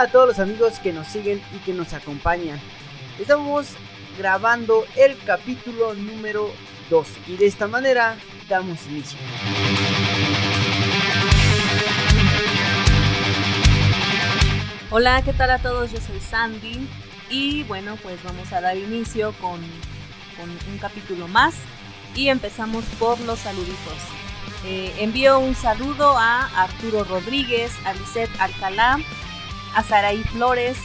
A todos los amigos que nos siguen y que nos acompañan. Estamos grabando el capítulo número 2 y de esta manera damos inicio. Hola, ¿qué tal a todos? Yo soy Sandy y bueno, pues vamos a dar inicio con, con un capítulo más y empezamos por los saluditos. Eh, envío un saludo a Arturo Rodríguez, a Lisette Alcalá, a Saraí Flores,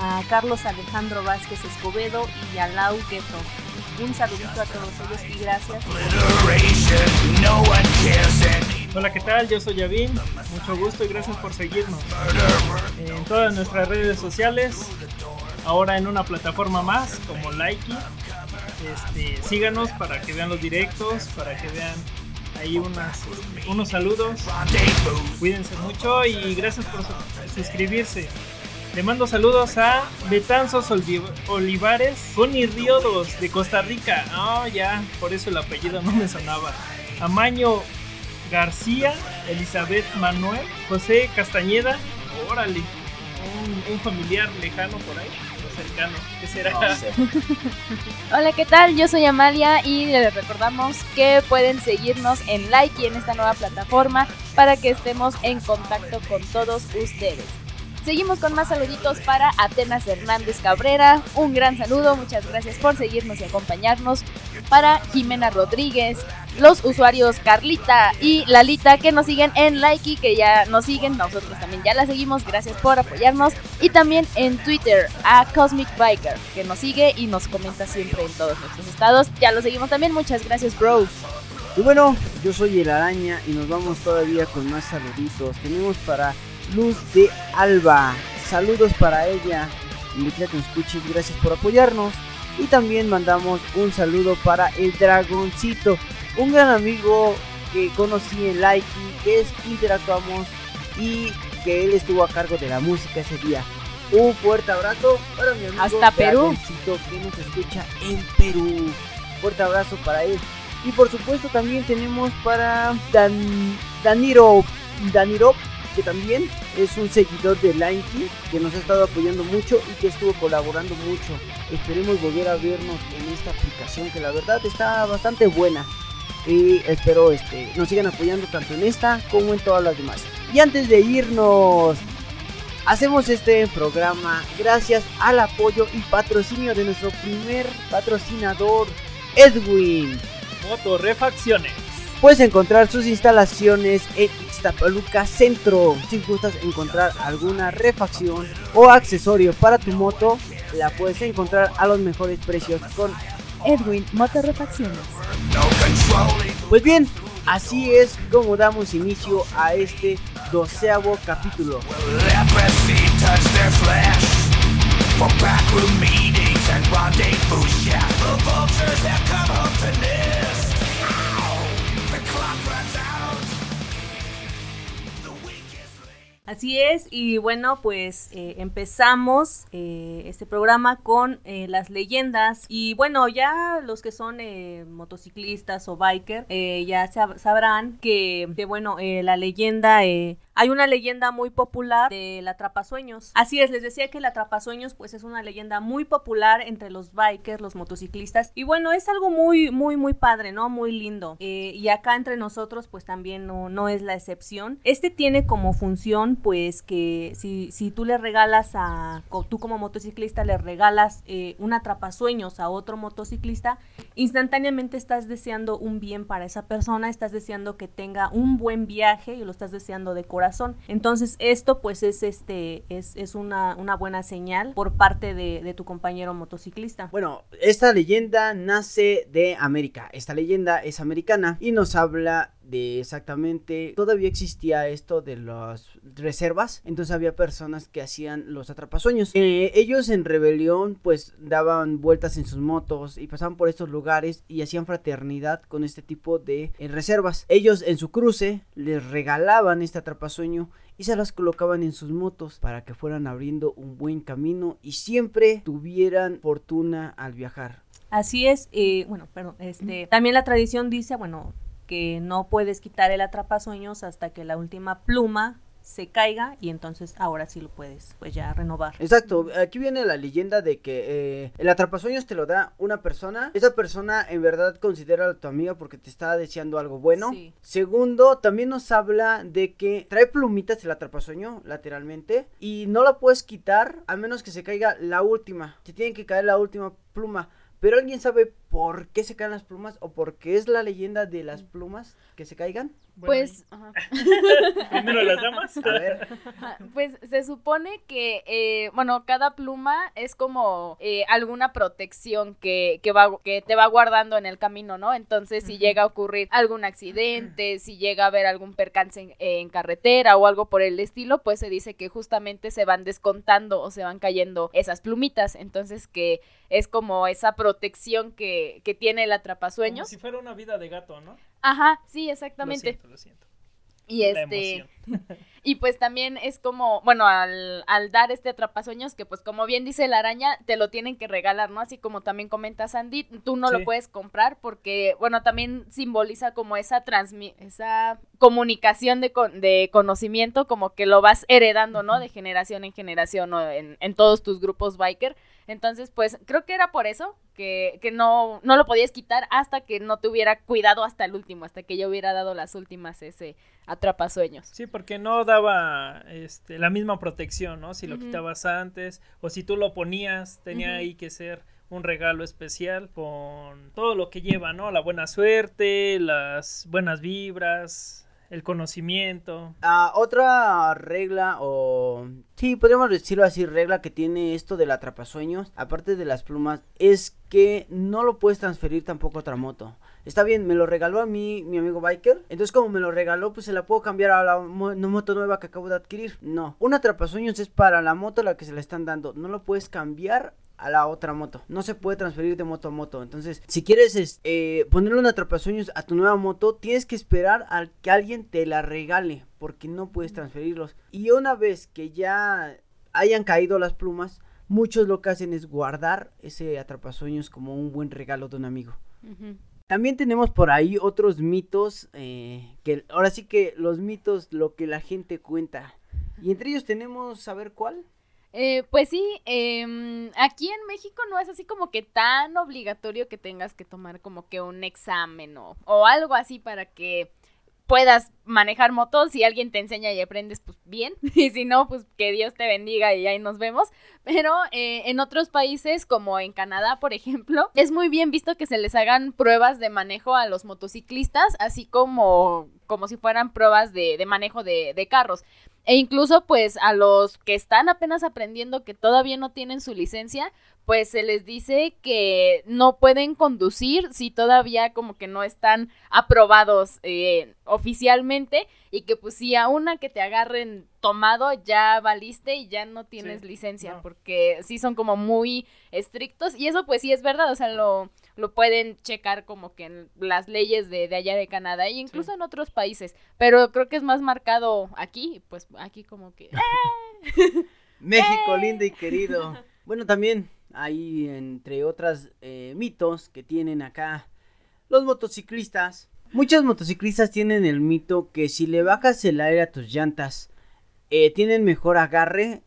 a Carlos Alejandro Vázquez Escobedo y a Lau Gueto. Un saludito a todos ellos y gracias. Hola, ¿qué tal? Yo soy Yavin. Mucho gusto y gracias por seguirnos en todas nuestras redes sociales. Ahora en una plataforma más como Likey. Este, síganos para que vean los directos, para que vean ahí unas, unos saludos. Cuídense mucho y gracias por suscribirse. Le mando saludos a Betanzos Olivares, Connie Ríodos de Costa Rica. Oh, ya, por eso el apellido no me sonaba. Amaño García, Elizabeth Manuel, José Castañeda, órale, un familiar lejano por ahí cercano. ¿Qué será? Hola, ¿qué tal? Yo soy Amalia y les recordamos que pueden seguirnos en Like y en esta nueva plataforma para que estemos en contacto con todos ustedes. Seguimos con más saluditos para Atenas Hernández Cabrera. Un gran saludo, muchas gracias por seguirnos y acompañarnos. Para Jimena Rodríguez, los usuarios Carlita y Lalita que nos siguen en Likey, que ya nos siguen, nosotros también ya la seguimos, gracias por apoyarnos. Y también en Twitter a Cosmic Biker, que nos sigue y nos comenta siempre en todos nuestros estados. Ya lo seguimos también, muchas gracias, bro. Y bueno, yo soy el araña y nos vamos todavía con más saluditos. Tenemos para Luz de Alba. Saludos para ella. Y que nos gracias por apoyarnos. Y también mandamos un saludo para el Dragoncito, un gran amigo que conocí en Likey, que es interactuamos y que él estuvo a cargo de la música ese día. Un fuerte abrazo para mi amigo Hasta Perú. Dragoncito que nos escucha en Perú. Fuerte abrazo para él. Y por supuesto también tenemos para Dan, Daniro, Daniro que también es un seguidor de Linky, que nos ha estado apoyando mucho y que estuvo colaborando mucho. Esperemos volver a vernos en esta aplicación que la verdad está bastante buena. Y espero este, nos sigan apoyando tanto en esta como en todas las demás. Y antes de irnos, hacemos este programa gracias al apoyo y patrocinio de nuestro primer patrocinador, Edwin. Motorrefacciones. Puedes encontrar sus instalaciones en Ixtapaluca Centro. Si gustas encontrar alguna refacción o accesorio para tu moto, la puedes encontrar a los mejores precios con Edwin Motorrefacciones. Pues bien, así es como damos inicio a este doceavo capítulo. Así es, y bueno, pues eh, empezamos eh, este programa con eh, las leyendas. Y bueno, ya los que son motociclistas o biker ya sabrán que, que bueno, la leyenda hay una leyenda muy popular de la Atrapasueños. Así es, les decía que la Atrapasueños pues es una leyenda muy popular entre los bikers, los motociclistas. Y bueno, es algo muy, muy, muy padre, ¿no? Muy lindo. Eh, y acá entre nosotros pues también no, no es la excepción. Este tiene como función pues que si, si tú le regalas a, tú como motociclista le regalas eh, un atrapasueños a otro motociclista, instantáneamente estás deseando un bien para esa persona, estás deseando que tenga un buen viaje y lo estás deseando de entonces esto pues es este es, es una, una, buena señal por parte de, de, tu compañero motociclista. Bueno, esta leyenda nace de América. Esta leyenda es americana y nos habla de exactamente todavía existía esto de las reservas entonces había personas que hacían los atrapasueños. Eh, ellos en rebelión pues daban vueltas en sus motos y pasaban por estos lugares y hacían fraternidad con este tipo de eh, reservas. Ellos en su cruce les regalaban este atrapasueño y se las colocaban en sus motos para que fueran abriendo un buen camino y siempre tuvieran fortuna al viajar. Así es, eh, bueno, perdón, este, también la tradición dice, bueno, que no puedes quitar el atrapasueños hasta que la última pluma se caiga y entonces ahora sí lo puedes pues ya renovar. Exacto, aquí viene la leyenda de que eh, el atrapasueños te lo da una persona, esa persona en verdad considera a tu amiga porque te está deseando algo bueno. Sí. Segundo, también nos habla de que trae plumitas el atrapasueño lateralmente y no la puedes quitar a menos que se caiga la última. Te tiene que caer la última pluma. Pero alguien sabe por qué se caen las plumas o por qué es la leyenda de las plumas que se caigan. Bueno, Pues, ajá. primero las damas. A ver, Ajá, Pues se supone que, eh, bueno, cada pluma es como eh, alguna protección que, que, va, que te va guardando en el camino, ¿no? Entonces, si llega a ocurrir algún accidente, si llega a haber algún percance en, en carretera o algo por el estilo, pues se dice que justamente se van descontando o se van cayendo esas plumitas. Entonces, que es como esa protección que, que tiene el Como atrapasueños. si fuera una vida de gato, ¿no? Ajá, sí, Lo exactamente. siento, lo siento. Y este... Y pues también es como, bueno, al, al dar este atrapasueños, que pues como bien dice la araña, te lo tienen que regalar, ¿no? Así como también comenta Sandy, tú no Sí. lo puedes comprar porque, bueno, también simboliza como esa transmi esa comunicación de, con- de conocimiento, como que lo vas heredando, ¿no? De generación en generación o en, en todos tus grupos biker. Entonces, pues creo que era por eso que, que no, no lo podías quitar hasta que no te hubiera cuidado hasta el último, hasta que yo hubiera dado las últimas ese atrapasueños. Sí, porque no daba este, la misma protección, ¿no? Si lo quitabas antes o si tú lo ponías, tenía ahí que ser un regalo especial con todo lo que lleva, ¿no? La buena suerte, las buenas vibras, el conocimiento. Ah, otra regla o... Sí, podríamos decirlo así, regla que tiene esto del atrapasueños, aparte de las plumas, es que no lo puedes transferir tampoco a otra moto. Está bien, me lo regaló a mí mi amigo Biker, entonces como me lo regaló, pues se la puedo cambiar a la moto nueva que acabo de adquirir. No, un atrapasueños es para la moto a la que se la están dando, no lo puedes cambiar a la otra moto. No se puede transferir de moto a moto. Entonces, si quieres es- eh, ponerle un atrapasueños a tu nueva moto, tienes que esperar a que alguien te la regale. Porque no puedes transferirlos. Y una vez que ya hayan caído las plumas, muchos lo que hacen es guardar ese atrapasueños como un buen regalo de un amigo. También tenemos por ahí otros mitos, eh, que ahora sí que los mitos, lo que la gente cuenta. Y entre ellos tenemos, saber cuál. Eh, pues sí, em, aquí en México no es así como que tan obligatorio que tengas que tomar como que un examen o, o algo así para que puedas manejar motos. Si alguien te enseña y aprendes, pues bien. Y si no, pues que Dios te bendiga y ahí nos vemos. Pero eh, en otros países, como en Canadá, por ejemplo, es muy bien visto que se les hagan pruebas de manejo a los motociclistas, así como, como si fueran pruebas de, de manejo de, de carros. E incluso pues a los que están apenas aprendiendo que todavía no tienen su licencia, pues se les dice que no pueden conducir si todavía como que no están aprobados eh, oficialmente y que pues si a una que te agarren tomado ya valiste y ya no tienes Sí, licencia no. porque sí son como muy estrictos y eso pues sí es verdad, o sea, lo, lo pueden checar como que en las leyes de, de allá de Canadá e incluso Sí. en otros países, pero creo que es más marcado aquí, pues aquí como que... México lindo y querido. Bueno, también hay entre otras eh, mitos que tienen acá los motociclistas. Muchos motociclistas tienen el mito que si le bajas el aire a tus llantas, eh, tienen mejor agarre.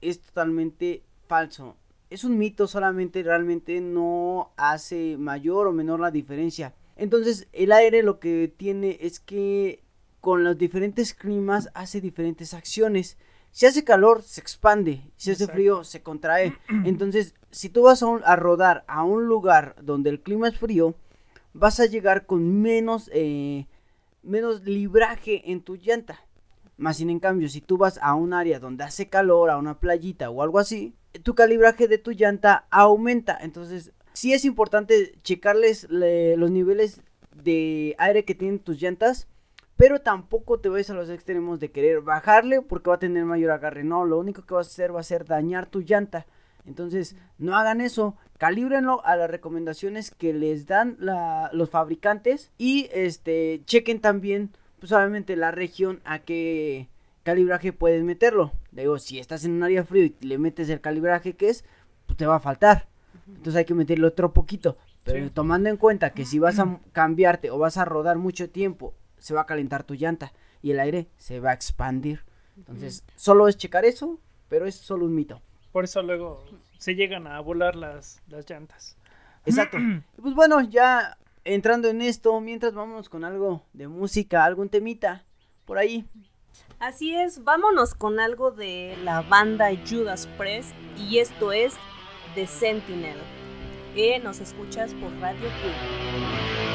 Es totalmente falso. Es un mito, solamente realmente no hace mayor o menor la diferencia. Entonces, el aire lo que tiene es que con los diferentes climas hace diferentes acciones. Si hace calor, se expande. Si hace frío, se contrae. Entonces, si tú vas a, rodar a un lugar donde el clima es frío, vas a llegar con menos, eh, menos libraje en tu llanta. Más sin en cambio, si tú vas a un área donde hace calor, a una playita o algo así, tu calibraje de tu llanta aumenta. Entonces, sí es importante checarles le- los niveles de aire que tienen tus llantas. Pero tampoco te vayas a los extremos de querer bajarle porque va a tener mayor agarre. No, lo único que vas a hacer va a ser dañar tu llanta. Entonces, no hagan eso. Calíbrenlo a las recomendaciones que les dan la- los fabricantes. Y este chequen también, pues obviamente, la región a qué calibraje puedes meterlo. Digo, si estás en un área frío y le metes el calibraje que es, pues te va a faltar. Entonces hay que meterle otro poquito. Pero Sí. tomando en cuenta que si vas a cambiarte o vas a rodar mucho tiempo, se va a calentar tu llanta y el aire se va a expandir. Entonces, solo es checar eso, pero es solo un mito. Por eso luego se llegan a volar las, las llantas. Exacto. Pues bueno, ya entrando en esto, mientras vamos con algo de música, algún temita por ahí. Así es, vámonos con algo de la banda Judas Priest y esto es The Sentinel. Que nos escuchas por Radio Tour.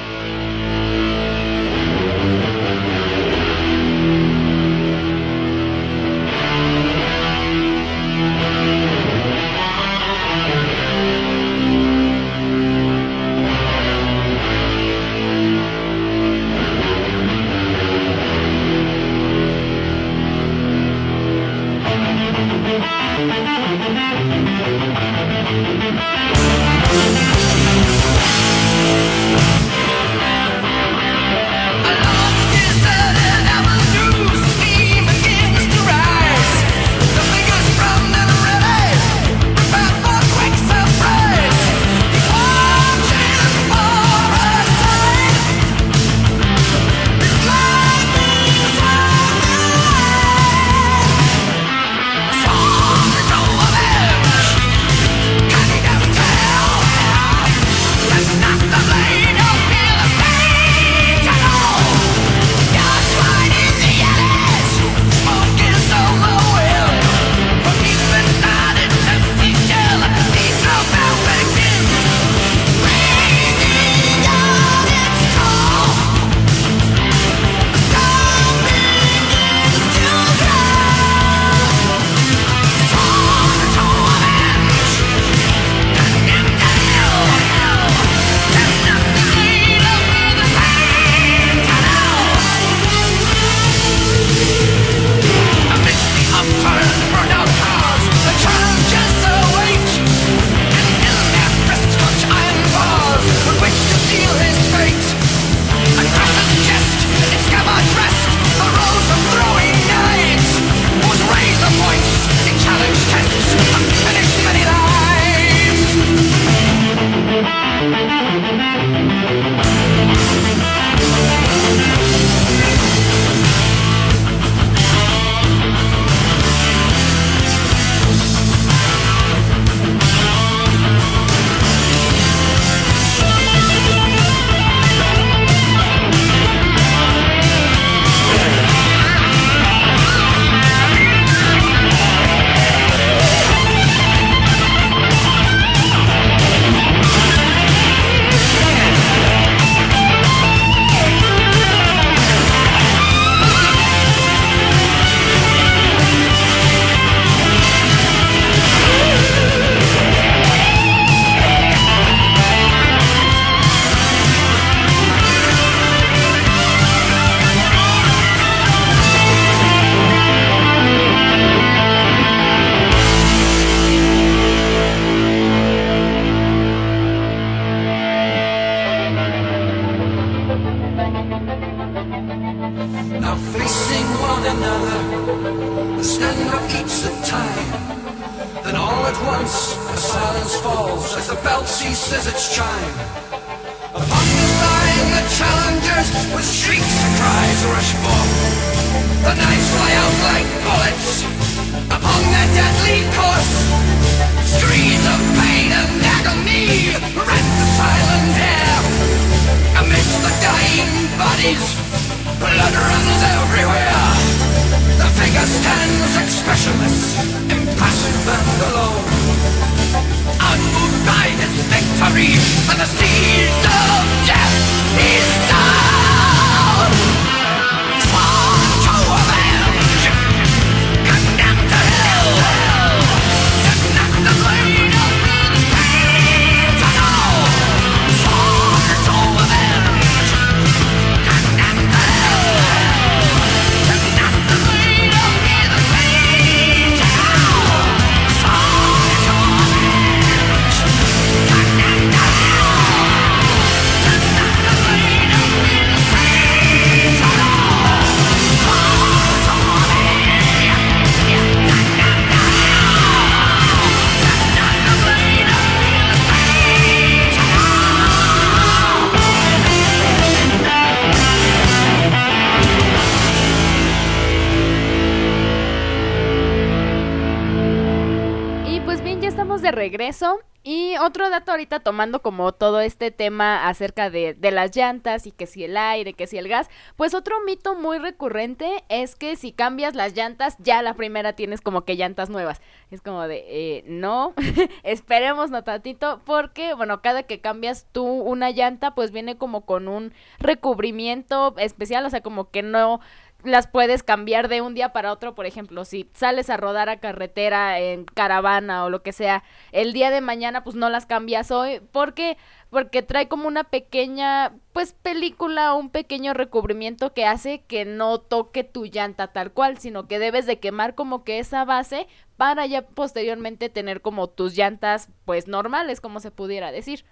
Otro dato ahorita tomando como todo este tema acerca de, de, las llantas y que si el aire, que si el gas, pues otro mito muy recurrente es que si cambias las llantas, ya la primera tienes como que llantas nuevas. Es como de, eh, no, esperemos no tantito, porque bueno, cada que cambias tú una llanta, pues viene como con un recubrimiento especial, o sea, como que no las puedes cambiar de un día para otro, por ejemplo, si sales a rodar a carretera en caravana o lo que sea, el día de mañana pues no las cambias hoy, porque porque trae como una pequeña pues película, un pequeño recubrimiento que hace que no toque tu llanta tal cual, sino que debes de quemar como que esa base para ya posteriormente tener como tus llantas pues normales, como se pudiera decir.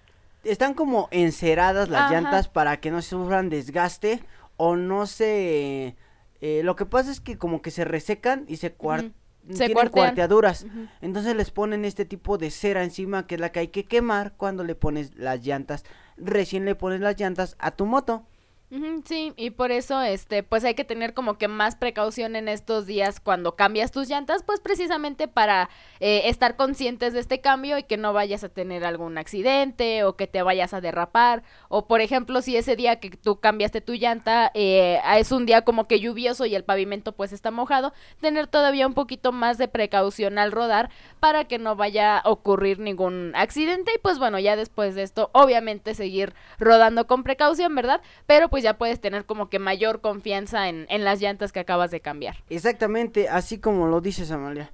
Están como enceradas las llantas para que no sufran desgaste o no se eh, lo que pasa es que como que se resecan y se, cuar tienen cuarteaduras. Entonces les ponen este tipo de cera encima que es la que hay que quemar cuando le pones las llantas. Recién le pones las llantas a tu moto sí, y por eso, este, pues hay que tener como que más precaución en estos días cuando cambias tus llantas, pues precisamente para eh, estar conscientes de este cambio y que no vayas a tener algún accidente o que te vayas a derrapar. O por ejemplo, si ese día que tú cambiaste tu llanta eh, es un día como que lluvioso y el pavimento pues está mojado, tener todavía un poquito más de precaución al rodar para que no vaya a ocurrir ningún accidente. Y pues bueno, ya después de esto, obviamente seguir rodando con precaución, ¿verdad? Pero pues pues ya puedes tener como que mayor confianza en, las llantas que acabas de cambiar. Exactamente, así como lo dices, Amalia.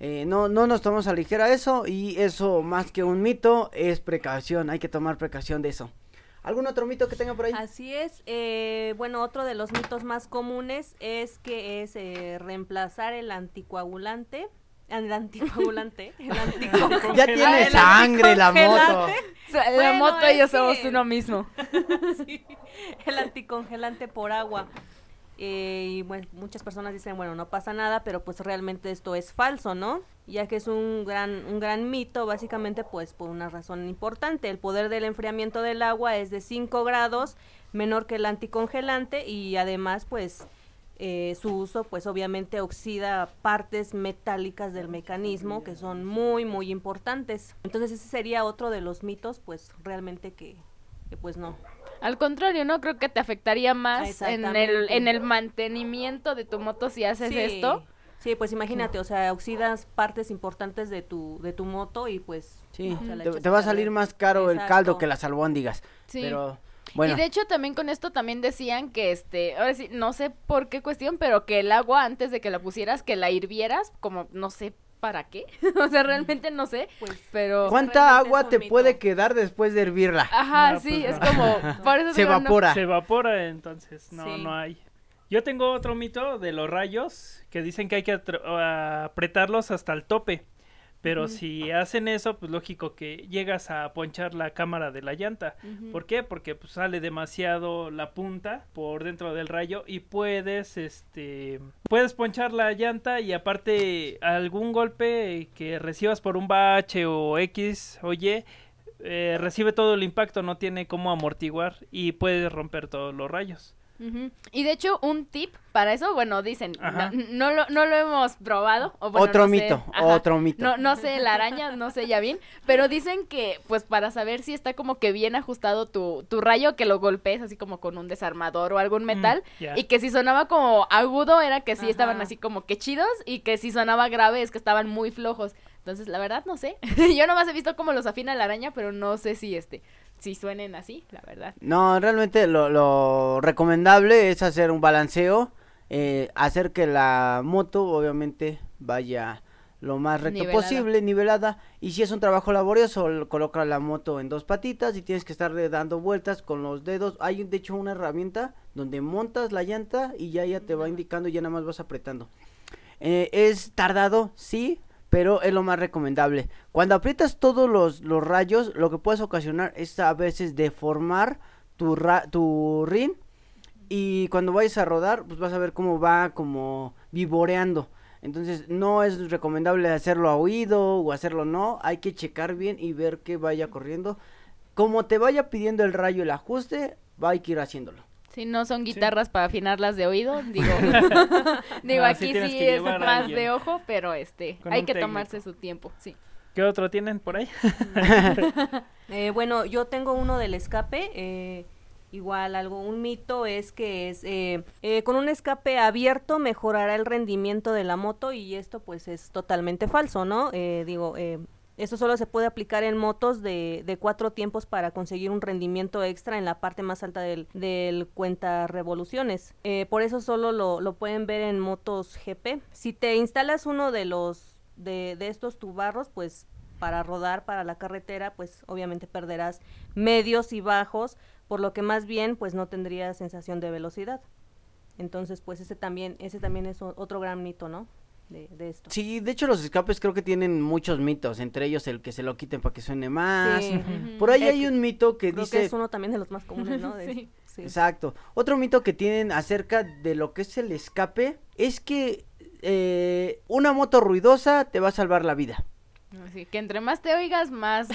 Eh, no, no nos tomamos a ligera eso y eso más que un mito es precaución, hay que tomar precaución de eso. ¿Algún otro mito que tenga por ahí? Así es. Eh, bueno, otro de los mitos más comunes es que es eh, reemplazar el anticoagulante. El anticoagulante. El ya tiene sangre la moto. la moto y yo somos uno mismo. el anticongelante por agua. Eh, y bueno, muchas personas dicen, bueno, no pasa nada, pero pues realmente esto es falso, ¿no? Ya que es un gran, un gran mito, básicamente pues por una razón importante. El poder del enfriamiento del agua es de 5 grados, menor que el anticongelante y además pues eh, su uso pues obviamente oxida partes metálicas del mecanismo que son muy muy importantes. Entonces ese sería otro de los mitos pues realmente que, que pues no, al contrario, ¿no? Creo que te afectaría más en el, en el mantenimiento de tu moto si haces esto. Sí, pues imagínate, o sea, oxidas partes importantes de tu, de tu moto y pues... Sí, te, va a salir más caro el caldo que las albóndigas. Sí. Pero... Bueno. Y de hecho también con esto también decían que este, ahora sí, no sé por qué cuestión, pero que el agua antes de que la pusieras, que la hirvieras, como no sé para qué. o sea, realmente no sé. Pues, pero. ¿Cuánta agua te puede quedar después de hervirla? Ajá, sí, pues, es como. se evapora. Se evapora, entonces no, no hay. Yo tengo otro mito de los rayos que dicen que hay que apretarlos hasta el tope. Pero si hacen eso, pues lógico que llegas a ponchar la cámara de la llanta. ¿Por qué? Porque pues sale demasiado la punta por dentro del rayo y puedes, este, puedes ponchar la llanta y aparte algún golpe que recibas por un bache o X o Y, eh, recibe todo el impacto, no tiene cómo amortiguar y puedes romper todos los rayos. Y de hecho, un tip para eso, bueno, dicen, no, lo, no lo hemos probado. otro mito, otro mito. No, no sé la araña, no sé ya bien, pero dicen que, pues para saber si está como que bien ajustado tu, tu rayo, que lo golpees así como con un desarmador o algún mm, metal, y que si sonaba como agudo era que sí estaban así como que chidos, y que si sonaba grave es que estaban muy flojos. Entonces, la verdad, no sé. Yo nomás he visto cómo los afina la araña, pero no sé si este si suenen así, la verdad. No, realmente lo, recomendable es hacer un balanceo, eh, hacer que la moto obviamente vaya lo más recto posible, nivelada. Y si es un trabajo laborioso, coloca la moto en dos patitas y tienes que estar dando vueltas con los dedos. Hay de hecho una herramienta donde montas la llanta y ya ya te va indicando y ya nada más vas apretando. Eh, es tardado, sí, pero es lo más recomendable. Cuando aprietas todos los, rayos, lo que puedes ocasionar es a veces deformar tu, tu rin y cuando vayas a rodar, pues vas a ver cómo va como vivoreando. Entonces no es recomendable hacerlo a oído o hacerlo no, hay que checar bien y ver que vaya corriendo. Como te vaya pidiendo el rayo el ajuste, va a ir haciéndolo. Si no son guitarras para afinarlas de oído, digo, digo aquí sí, es más de ojo, pero este, hay que tomarse su tiempo, sí. ¿Qué otro tienen por ahí? Eh, bueno, yo tengo uno del escape. eh, igual algo, un mito es que es eh, eh, con un escape abierto mejorará el rendimiento de la moto y esto pues es totalmente falso, ¿no? Eh, digo, eh, esto solo se puede aplicar en motos de, de cuatro tiempos para conseguir un rendimiento extra en la parte más alta del, del cuenta revoluciones. Eh, por eso solo lo, lo pueden ver en motos GP. Si te instalas uno de los de, de estos tubarros, pues para rodar para la carretera, pues obviamente perderás medios y bajos, por lo que más bien pues no tendrías sensación de velocidad. Entonces, pues ese también, ese también es otro gran mito, ¿no? De, de esto. Sí, de hecho los escapes creo que tienen muchos mitos, entre ellos el que se lo quiten para que suene más. Sí. Por ahí Eh, hay un mito que Creo dice... que es uno también de los más comunes, ¿no? De- Sí. sí. Exacto. Otro mito que tienen acerca de lo que es el escape es que eh, una moto ruidosa te va a salvar la vida. Así que entre más te oigas, más...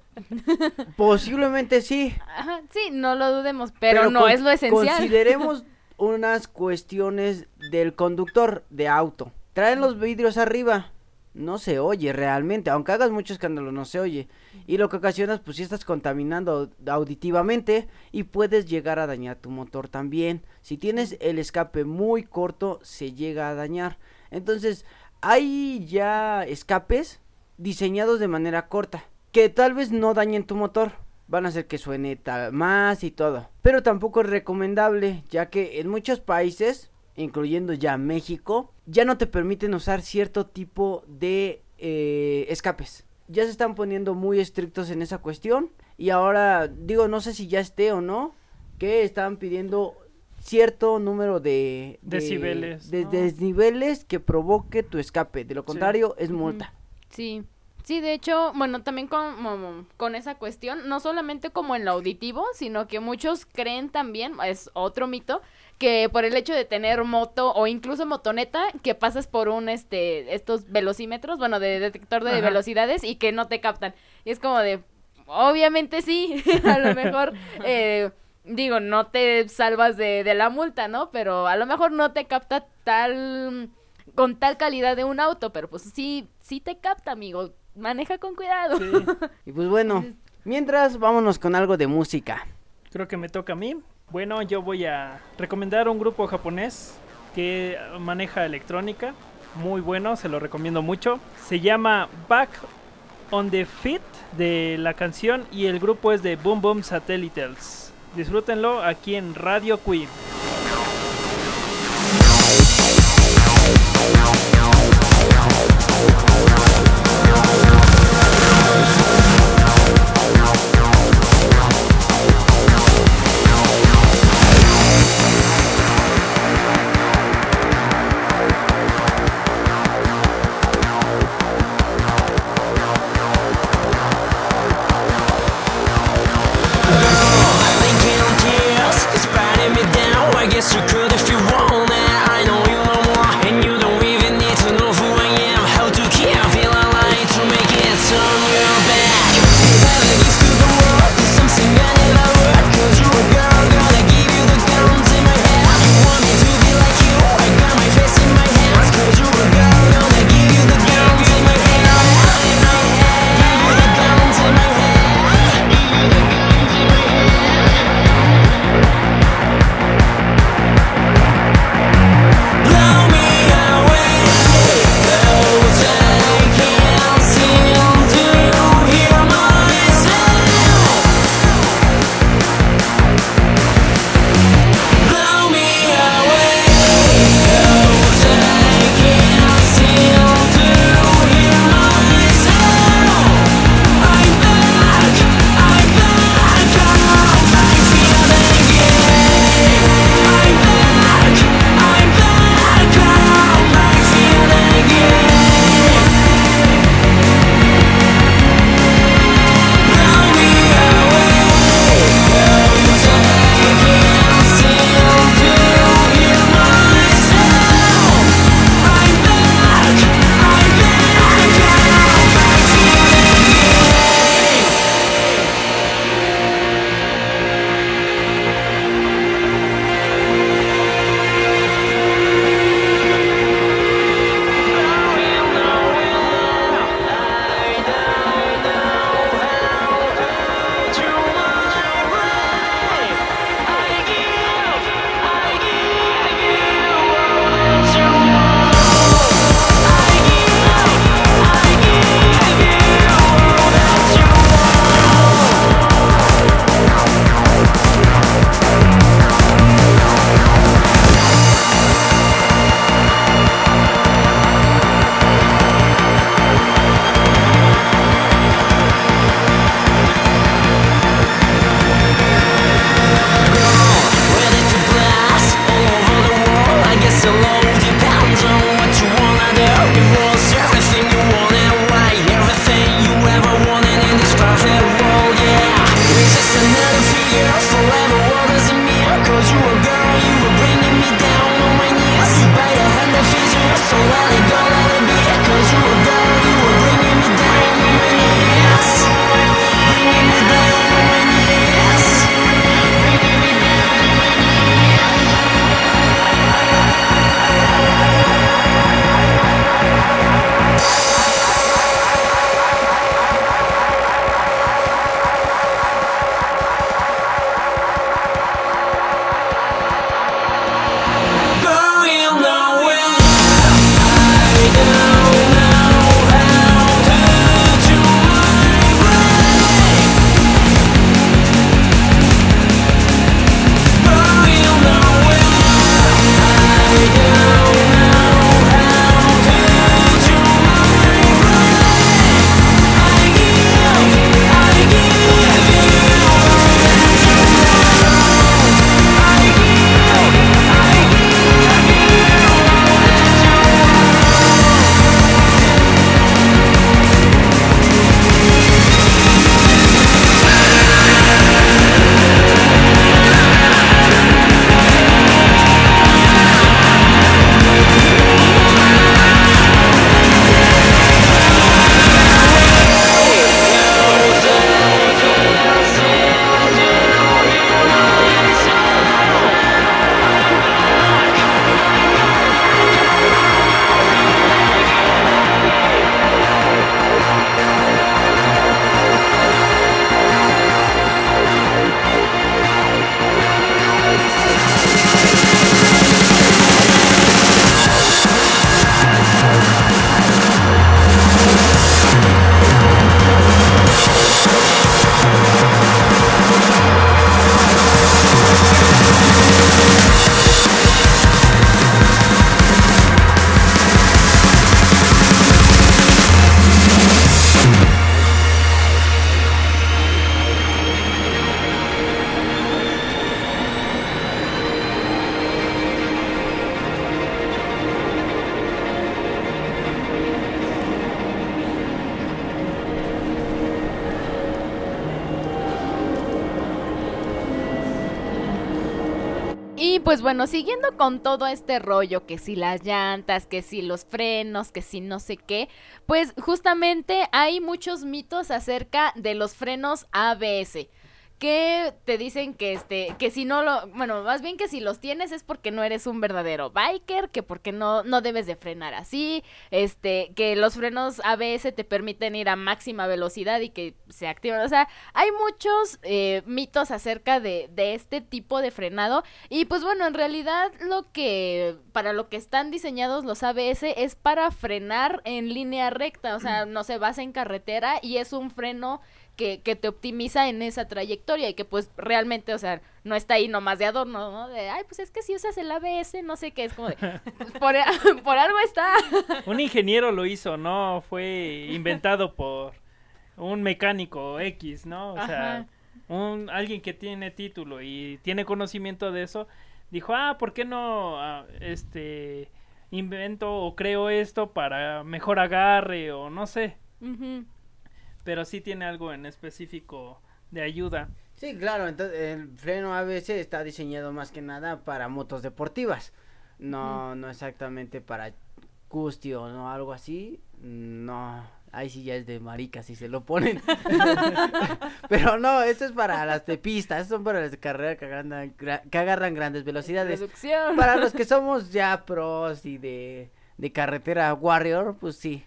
Posiblemente sí. Ajá, sí, no lo dudemos, pero, no es lo esencial. Consideremos unas cuestiones del conductor de auto. Traen los vidrios arriba. No se oye realmente, aunque hagas mucho escándalo, no se oye. Y lo que ocasionas, pues si estás contaminando auditivamente y puedes llegar a dañar tu motor también. Si tienes el escape muy corto, se llega a dañar. Entonces, hay ya escapes diseñados de manera corta, que tal vez no dañen tu motor, van a hacer que suene ta- más y todo. Pero tampoco es recomendable, ya que en muchos países, incluyendo ya México, ya no te permiten usar cierto tipo de eh, escapes. Ya se están poniendo muy estrictos en esa cuestión. Y ahora, digo, no sé si ya esté o no, que están pidiendo cierto número de, de- Decibeles, de ¿no? desniveles que provoque tu escape. De lo contrario, es multa. Sí. Sí, de hecho, bueno, también con, como- con esa cuestión, no solamente como en lo auditivo, sino que muchos creen también, es otro mito, que por el hecho de tener moto o incluso motoneta, que pasas por un, este, estos velocímetros, bueno, de detector de Ajá. velocidades y que no te captan. Y es como de, obviamente sí, a lo mejor, eh, digo, no te salvas de, de la multa, ¿no? Pero a lo mejor no te capta tal, con tal calidad de un auto, pero pues sí, sí te capta, amigo. Maneja con cuidado. Sí, Y pues bueno, mientras vámonos con algo de música. creo que me toca a mí. Bueno, yo voy a recomendar un grupo japonés que maneja electrónica. Muy bueno, se lo recomiendo mucho. Se llama Back on the Feet de la canción y el grupo es de Boom Boom Satellites. Disfrútenlo aquí en Radio Queen. Bueno, siguiendo con todo este rollo, que si las llantas, que si los frenos, que si no sé qué, pues justamente hay muchos mitos acerca de los frenos ABS. Que te dicen que este, que si no lo, bueno, más bien que si los tienes es porque no eres un verdadero biker, que porque no, no debes de frenar así, este, que los frenos ABS te permiten ir a máxima velocidad y que se activan. O sea, hay muchos eh, mitos acerca de, de este tipo de frenado. Y pues bueno, en realidad lo que, para lo que están diseñados los ABS es para frenar en línea recta. O sea, no se vas en carretera y es un freno que, que te optimiza en esa trayectoria y que pues realmente, o sea, no está ahí nomás de adorno, ¿no? De, ay, pues es que si usas el ABS, no sé qué, es como de, por, por algo está. Un ingeniero lo hizo, no fue inventado por un mecánico X, ¿no? O sea, un alguien que tiene título y tiene conocimiento de eso, dijo, "Ah, ¿por qué no ah, este invento o creo esto para mejor agarre o no sé?" Ujú. Pero sí tiene algo en específico de ayuda. Sí, claro, entonces el freno ABS está diseñado más que nada para motos deportivas. No, no exactamente para custio, ¿no? Algo así. No, ahí sí ya es de marica si se lo ponen. Pero no, esto es para las de pista, estos son para las de carrera que agarran, que agarran grandes velocidades. Reducción. Para los que somos ya pros y de, de carretera warrior, pues sí.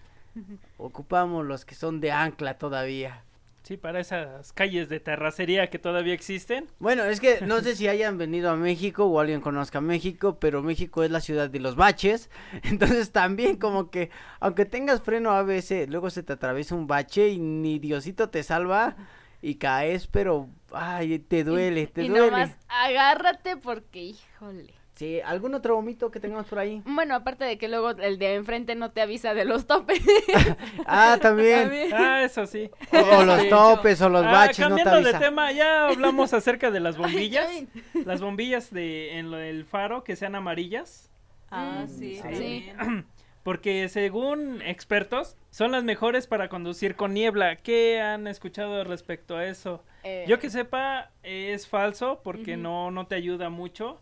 Ocupamos los que son de ancla todavía. Sí, para esas calles de terracería que todavía existen. Bueno, es que no sé si hayan venido a México o alguien conozca México, pero México es la ciudad de los baches. Entonces también como que, aunque tengas freno ABS, luego se te atraviesa un bache y ni Diosito te salva y caes, pero, ay, te duele, te y duele. nomás agárrate porque, híjole. Sí, ¿algún otro vomito que tengamos por ahí? Bueno, aparte de que luego el de enfrente no te avisa de los topes. Ah, también. También. Ah, eso sí. O, o los Sí. topes o los Ah, baches, no te cambiando de avisa. tema, ya hablamos acerca de las bombillas. Ay, las bombillas de en lo del faro que sean amarillas. Ah, Mm, sí. Porque según expertos, son las mejores para conducir con niebla. ¿Qué han escuchado respecto a eso? Eh, Yo que sepa, es falso porque no, no te ayuda mucho.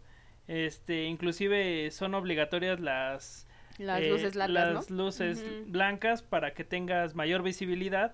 Este, inclusive son obligatorias las, Las eh, luces largas, las ¿no? luces Ujú. blancas para que tengas mayor visibilidad.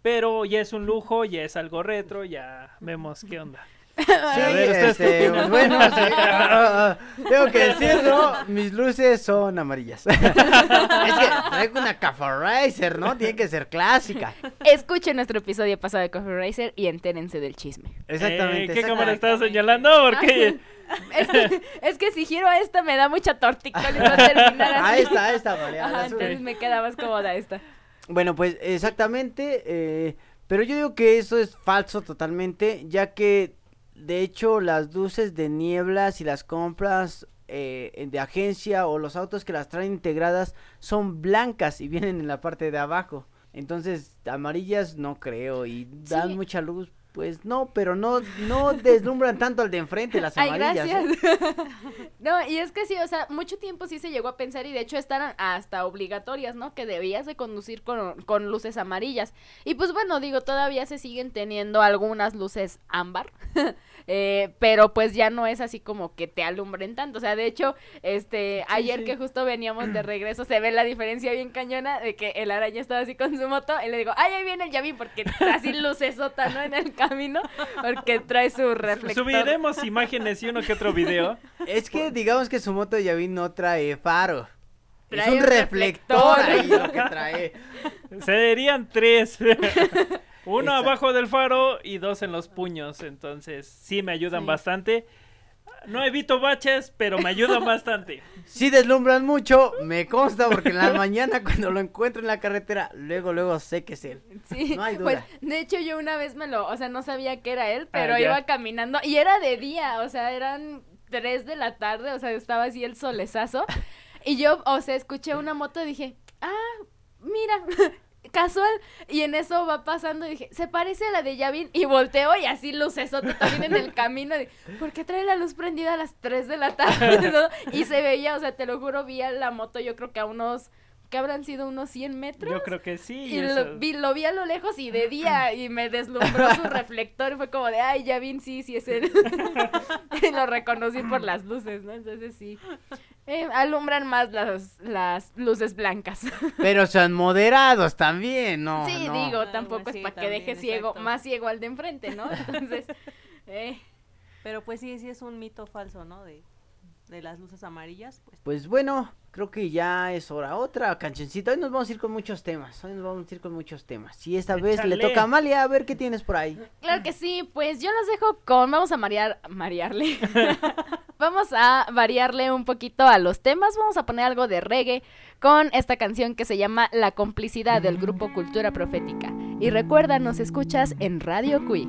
Pero ya es un lujo, ya es algo retro, ya vemos qué onda. Sí, A ver, ¿ustedes qué este, bueno, sí, ah, ah, ah, tengo que decirlo, mis luces son amarillas. es que traigo una Cafarizer, ¿no? Tiene que ser clásica. Escuchen nuestro episodio pasado de Coffee Racer y entérense del chisme. Exactamente. Eh, ¿Qué cámara estás señalando? Porque Es que, es que si giro esta me da mucha tortícolis y va a terminar así. Ahí está, ahí está, María. Ajá, entonces me queda más cómoda esta. Bueno, pues exactamente, eh, pero yo digo que eso es falso totalmente, ya que de hecho las luces de niebla, si las compras eh, de agencia o los autos que las traen integradas son blancas y vienen en la parte de abajo. Entonces, amarillas no creo y dan Sí. mucha luz, pues no, pero no no deslumbran tanto al de enfrente las Ay, amarillas. ¿eh? no, y es que sí, o sea, mucho tiempo sí se llegó a pensar y de hecho están hasta obligatorias, ¿no? Que debías de conducir con, con luces amarillas. Y pues bueno, digo, todavía se siguen teniendo algunas luces ámbar. eh, pero pues ya no es así como que te alumbren tanto. O sea, de hecho, este, ayer sí. que justo veníamos de regreso, se ve la diferencia bien cañona de que el araña estaba así con su moto y le digo, ay, ahí viene el Yamin porque así lucesota, ¿no? En el camino, porque trae su reflector. subiremos imágenes y uno que otro video. Es que digamos que su moto de Yavin no trae faro. Trae es un un reflector, reflector. ahí lo que trae. Serían tres. Uno Exacto. abajo del faro y dos en los puños. Entonces, sí me ayudan Sí. bastante. No evito baches, pero me ayudan bastante. Sí deslumbran mucho, me consta porque en la mañana cuando lo encuentro en la carretera, luego luego sé que es él. Sí, No hay pues duda. de hecho yo una vez me lo, o sea, no sabía que era él, pero Ah, iba caminando y era de día, o sea, eran tres de la tarde, o sea, estaba así el solezazo y yo, o sea, escuché una moto y dije, ah, mira, casual, y en eso va pasando y dije, se parece a la de Yavin y volteo y así lucesota también en el camino, ¿por qué trae la luz prendida a las tres de la tarde? Y se veía, o sea, te lo juro, vi a la moto yo creo que a unos, que habrán sido unos 100 metros. Yo creo que sí. Y eso- lo vi, lo vi a lo lejos y de día y me deslumbró su reflector y fue como de, ay, ya vi, sí, sí es él. y lo reconocí por las luces, ¿no? Entonces sí, eh, alumbran más las, las luces blancas. Pero son moderados también, no. sí, no. digo, Ah, tampoco sí, es para que deje ciego, más ciego al de enfrente, ¿no? Entonces, eh, Pero pues sí, sí es un mito falso, ¿no? De, de las luces amarillas, pues Pues bueno, creo que ya es hora. Otra cancioncita. Hoy nos vamos a ir con muchos temas. Hoy nos vamos a ir con muchos temas. Y esta vez le toca a Amalia a ver qué tienes por ahí. Claro que sí, pues yo los dejo con, vamos a marear, marearle, vamos a variarle un poquito a los temas, vamos a poner algo de reggae con esta canción que se llama La complicidad del grupo Cultura Profética. Y recuerda, nos escuchas en Radio Cui.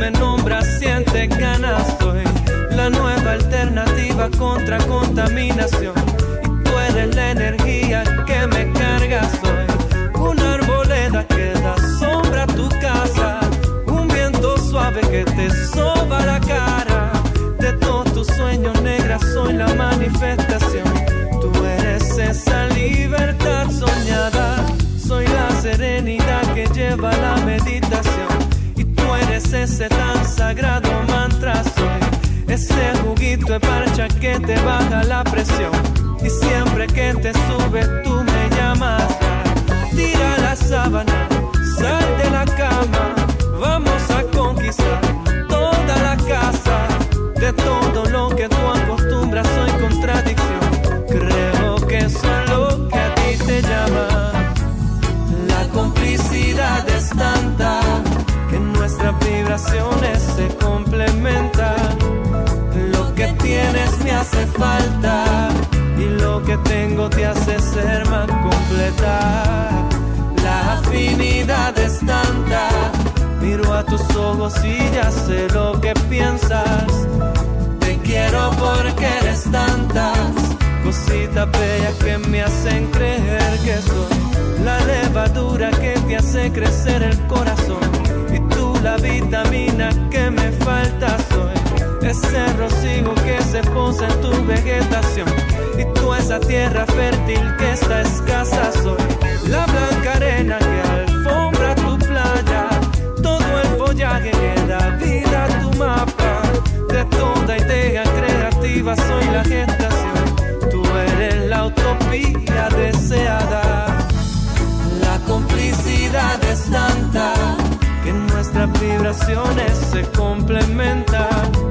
Me nombras, sientes ganas. Soy la nueva alternativa contra contaminación. Y tú eres la energía que me carga. Soy una arboleda que da sombra a tu casa. Un viento suave que te soba la cara. De todos tus sueños negras soy la manifestación. Eres ese tan sagrado mantra. Soy ese juguito de parcha que te baja la presión. Y siempre que te sube tú me llamas. Tira la sábana, sal de la cama. Vamos a conquistar toda la casa. De todo lo que tú acostumbras soy me hace falta y lo que tengo te hace ser más completa. La afinidad es tanta. Miro a tus ojos y ya sé lo que piensas. Te quiero porque eres tantas cositas bellas que me hacen creer que soy la levadura que te hace crecer el corazón. Y tú la vitamina que me falta soy ese rocío que se posa en tu vegetación. Y tú esa tierra fértil que está escasa soy la blanca arena que alfombra tu playa. Todo el follaje que da vida a tu mapa. De toda idea creativa soy la gestación. Tú eres la utopía deseada. La complicidad es tanta que nuestras vibraciones se complementan.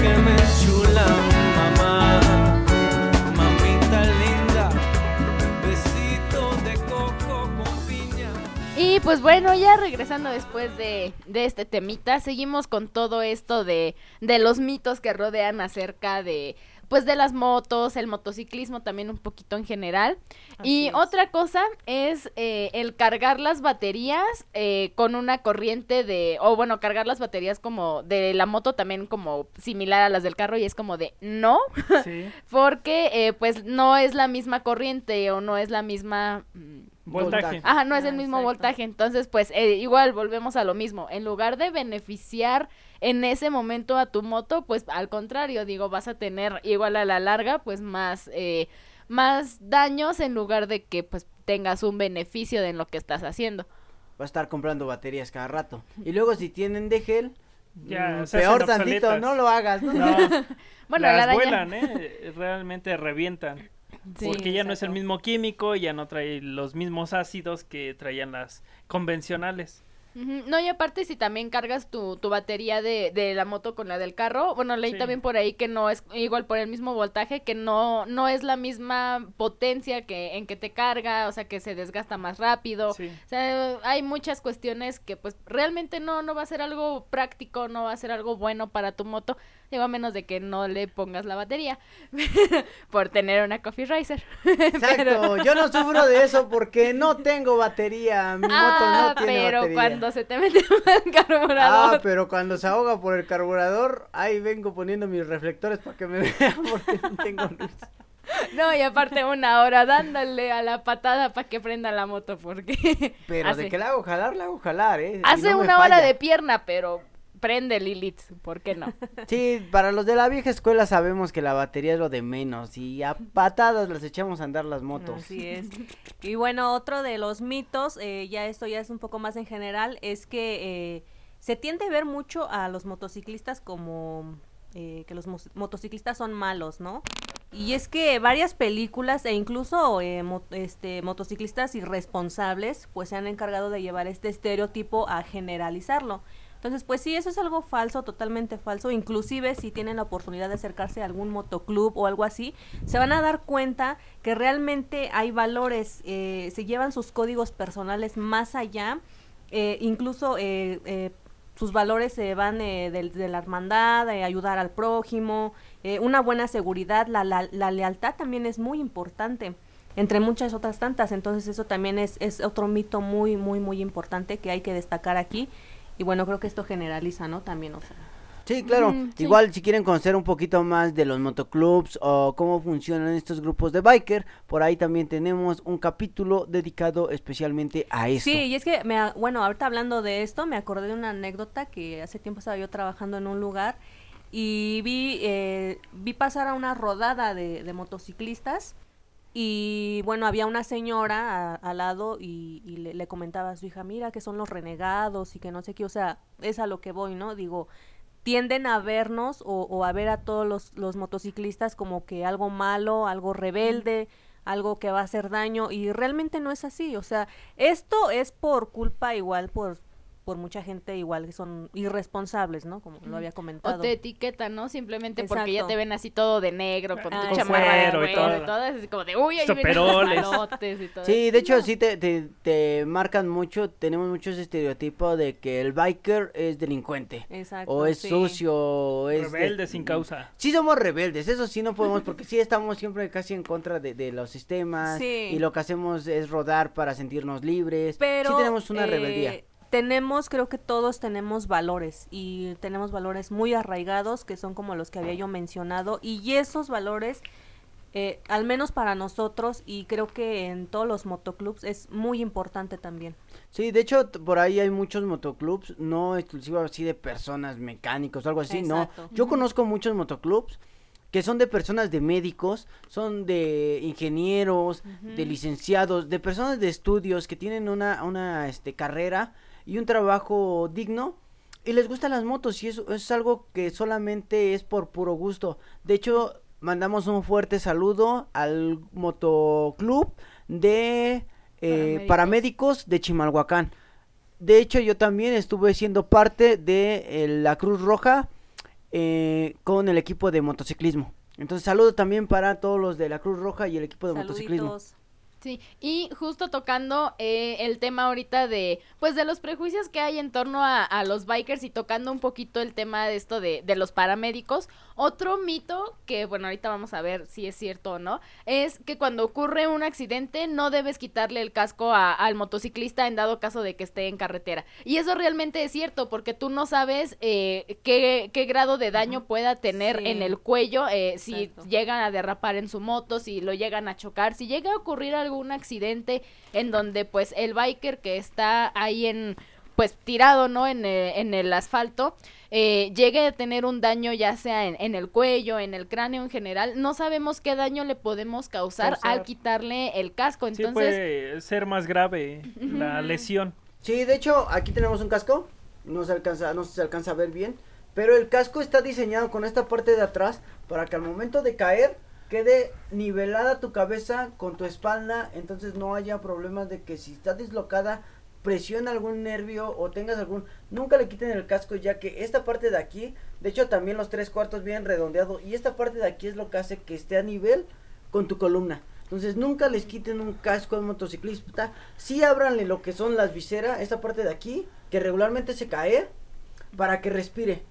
Que me enchulan, mamá. Mamita linda, besito de coco con piña. Y pues bueno, ya regresando después de, de este temita, seguimos con todo esto de, de los mitos que rodean acerca de pues de las motos, el motociclismo también un poquito en general. y es. otra cosa es eh, el cargar las baterías eh, con una corriente de, o bueno, cargar las baterías como de la moto también como similar a las del carro y es como de no, Sí. porque eh, pues no es la misma corriente o no es la misma... mm, Voltaje. Ajá, no es Ah, el mismo exacto. voltaje. Entonces, pues eh, igual volvemos a lo mismo. En lugar de beneficiar en ese momento a tu moto, pues al contrario, digo, vas a tener igual a la larga, pues más, eh, más daños en lugar de que pues tengas un beneficio de en lo que estás haciendo. Va a estar comprando baterías cada rato. Y luego si tienen de gel, Ya, mm, peor tantito, obsoletas. no lo hagas. ¿no? No, Bueno, la las araña- vuelan, ¿eh? Realmente revientan. Sí, porque ya no es el mismo químico, ya no trae los mismos ácidos que traían las convencionales. No, y aparte si también cargas tu, tu batería de, de la moto con la del carro, bueno, leí Sí. también por ahí que no es igual por el mismo voltaje, que no, no es la misma potencia que en que te carga, o sea, que se desgasta más rápido. Sí. O sea, hay muchas cuestiones que pues realmente no, no va a ser algo práctico, no va a ser algo bueno para tu moto, digo a menos de que no le pongas la batería por tener una Coffee Racer. Exacto, yo no sufro de eso porque no tengo batería. Mi moto ah, no tiene pero batería. cuando se te mete el carburador. Ah, pero cuando se ahoga por el carburador, ahí vengo poniendo mis reflectores para que me vean porque no tengo luz. No, y aparte una hora dándole a la patada para que prenda la moto, porque Pero hace, de que la hago jalar, la hago jalar, eh. hace no una hora de pierna, pero prende Lilith, ¿por qué no? Sí, para los de la vieja escuela sabemos que la batería es lo de menos y a patadas las echamos a andar las motos. Así es. Y bueno, otro de los mitos, eh, ya esto ya es un poco más en general, es que eh, se tiende a ver mucho a los motociclistas como eh, que los motociclistas son malos, ¿no? Y es que varias películas e incluso eh, mo- este, motociclistas irresponsables pues se han encargado de llevar este estereotipo a generalizarlo. Entonces, pues sí, eso es algo falso, totalmente falso. Inclusive si tienen la oportunidad de acercarse a algún motoclub o algo así, se van a dar cuenta que realmente hay valores, eh, se llevan sus códigos personales más allá, eh, incluso eh, eh, sus valores se van eh, del- de, la hermandad, de ayudar al prójimo, eh, una buena seguridad, la, la, la lealtad también es muy importante entre muchas otras tantas. Entonces eso también es, es otro mito muy, muy, muy importante que hay que destacar aquí. Y bueno, creo que esto generaliza, ¿no? También, o sea. Sí, claro. Mm, sí. Igual si quieren conocer un poquito más de los motoclubs o cómo funcionan estos grupos de biker, por ahí también tenemos un capítulo dedicado especialmente a esto. Sí, y es que, me, bueno, ahorita hablando de esto, me acordé de una anécdota que hace tiempo estaba yo trabajando en un lugar y vi, eh, vi pasar a una rodada de, de motociclistas y bueno, había una señora al lado y, le comentaba a su hija, mira que son los renegados y que no sé qué, o sea, es a lo que voy, ¿no? Digo, tienden a vernos o, o a ver a todos los, los motociclistas como que algo malo, algo rebelde, algo que va a hacer daño y realmente no es así, o sea, esto es por culpa igual por por mucha gente igual que son irresponsables, ¿no? Como lo había O comentado. te etiquetan, ¿no? Simplemente porque ya te ven así todo de negro, con Ah, tu chamarra de cuero y y todo. todo. Es así como de, uy, ahí vienen los y todo. Sí, de hecho sí te, te, te marcan mucho, tenemos muchos estereotipos de que el biker es delincuente. Exacto. O es sí. sucio, o es... de- Rebelde sin causa. Sí somos rebeldes, eso sí no podemos porque sí estamos siempre casi en contra de, de los sistemas Sí. y lo que hacemos es rodar para sentirnos libres. Pero sí tenemos una eh, rebeldía. Tenemos, creo que todos tenemos valores y tenemos valores muy arraigados que son como los que había yo mencionado y esos valores, eh, al menos para nosotros y creo que en todos los motoclubs es muy importante también. Sí, de hecho por ahí hay muchos motoclubs, no exclusivos así de personas mecánicos o algo así, Exacto. no. Yo conozco muchos motoclubs que son de personas de médicos, son de ingenieros, de licenciados, de personas de estudios que tienen una, una este, carrera y un trabajo digno y les gustan las motos y eso es algo que solamente es por puro gusto. De hecho, mandamos un fuerte saludo al motoclub de eh, Paramédicos. paramédicos de Chimalhuacán. De hecho, yo también estuve siendo parte de eh, la Cruz Roja eh, con el equipo de motociclismo. Entonces, saludo también para todos los de la Cruz Roja y el equipo de motociclismo. Sí, y justo tocando eh, el tema ahorita de, pues de los prejuicios que hay en torno a, a los bikers y tocando un poquito el tema de esto de, de los paramédicos, otro mito que, bueno, ahorita vamos a ver si es cierto o no, es que cuando ocurre un accidente no debes quitarle el casco a- al motociclista en dado caso de que esté en carretera. Y eso realmente es cierto, porque tú no sabes eh, qué, qué grado de daño pueda tener Sí. en el cuello, eh, si llegan a derrapar en su moto, si lo llegan a chocar, si llega a ocurrir algún accidente en donde pues el biker que está ahí en pues tirado, ¿no? En, eh, en el asfalto, eh, llegue a tener un daño ya sea en, en el cuello, en el cráneo en general, no sabemos qué daño le podemos causar, Causar. al quitarle el casco. Sí Entonces, puede ser más grave la lesión. Sí, de hecho, aquí tenemos un casco. No se alcanza, no se alcanza a ver bien. Pero el casco está diseñado con esta parte de atrás para que al momento de caer quede nivelada tu cabeza con tu espalda. Entonces no haya problemas de que si está dislocada presiona algún nervio o tengas algún... Nunca le quiten el casco ya que esta parte de aquí, de hecho también los tres cuartos bien redondeado y esta parte de aquí es lo que hace que esté a nivel con tu columna. Entonces nunca les quiten un casco al motociclista. Sí ábranle lo que son las viseras, esta parte de aquí, que regularmente se cae, para que respire.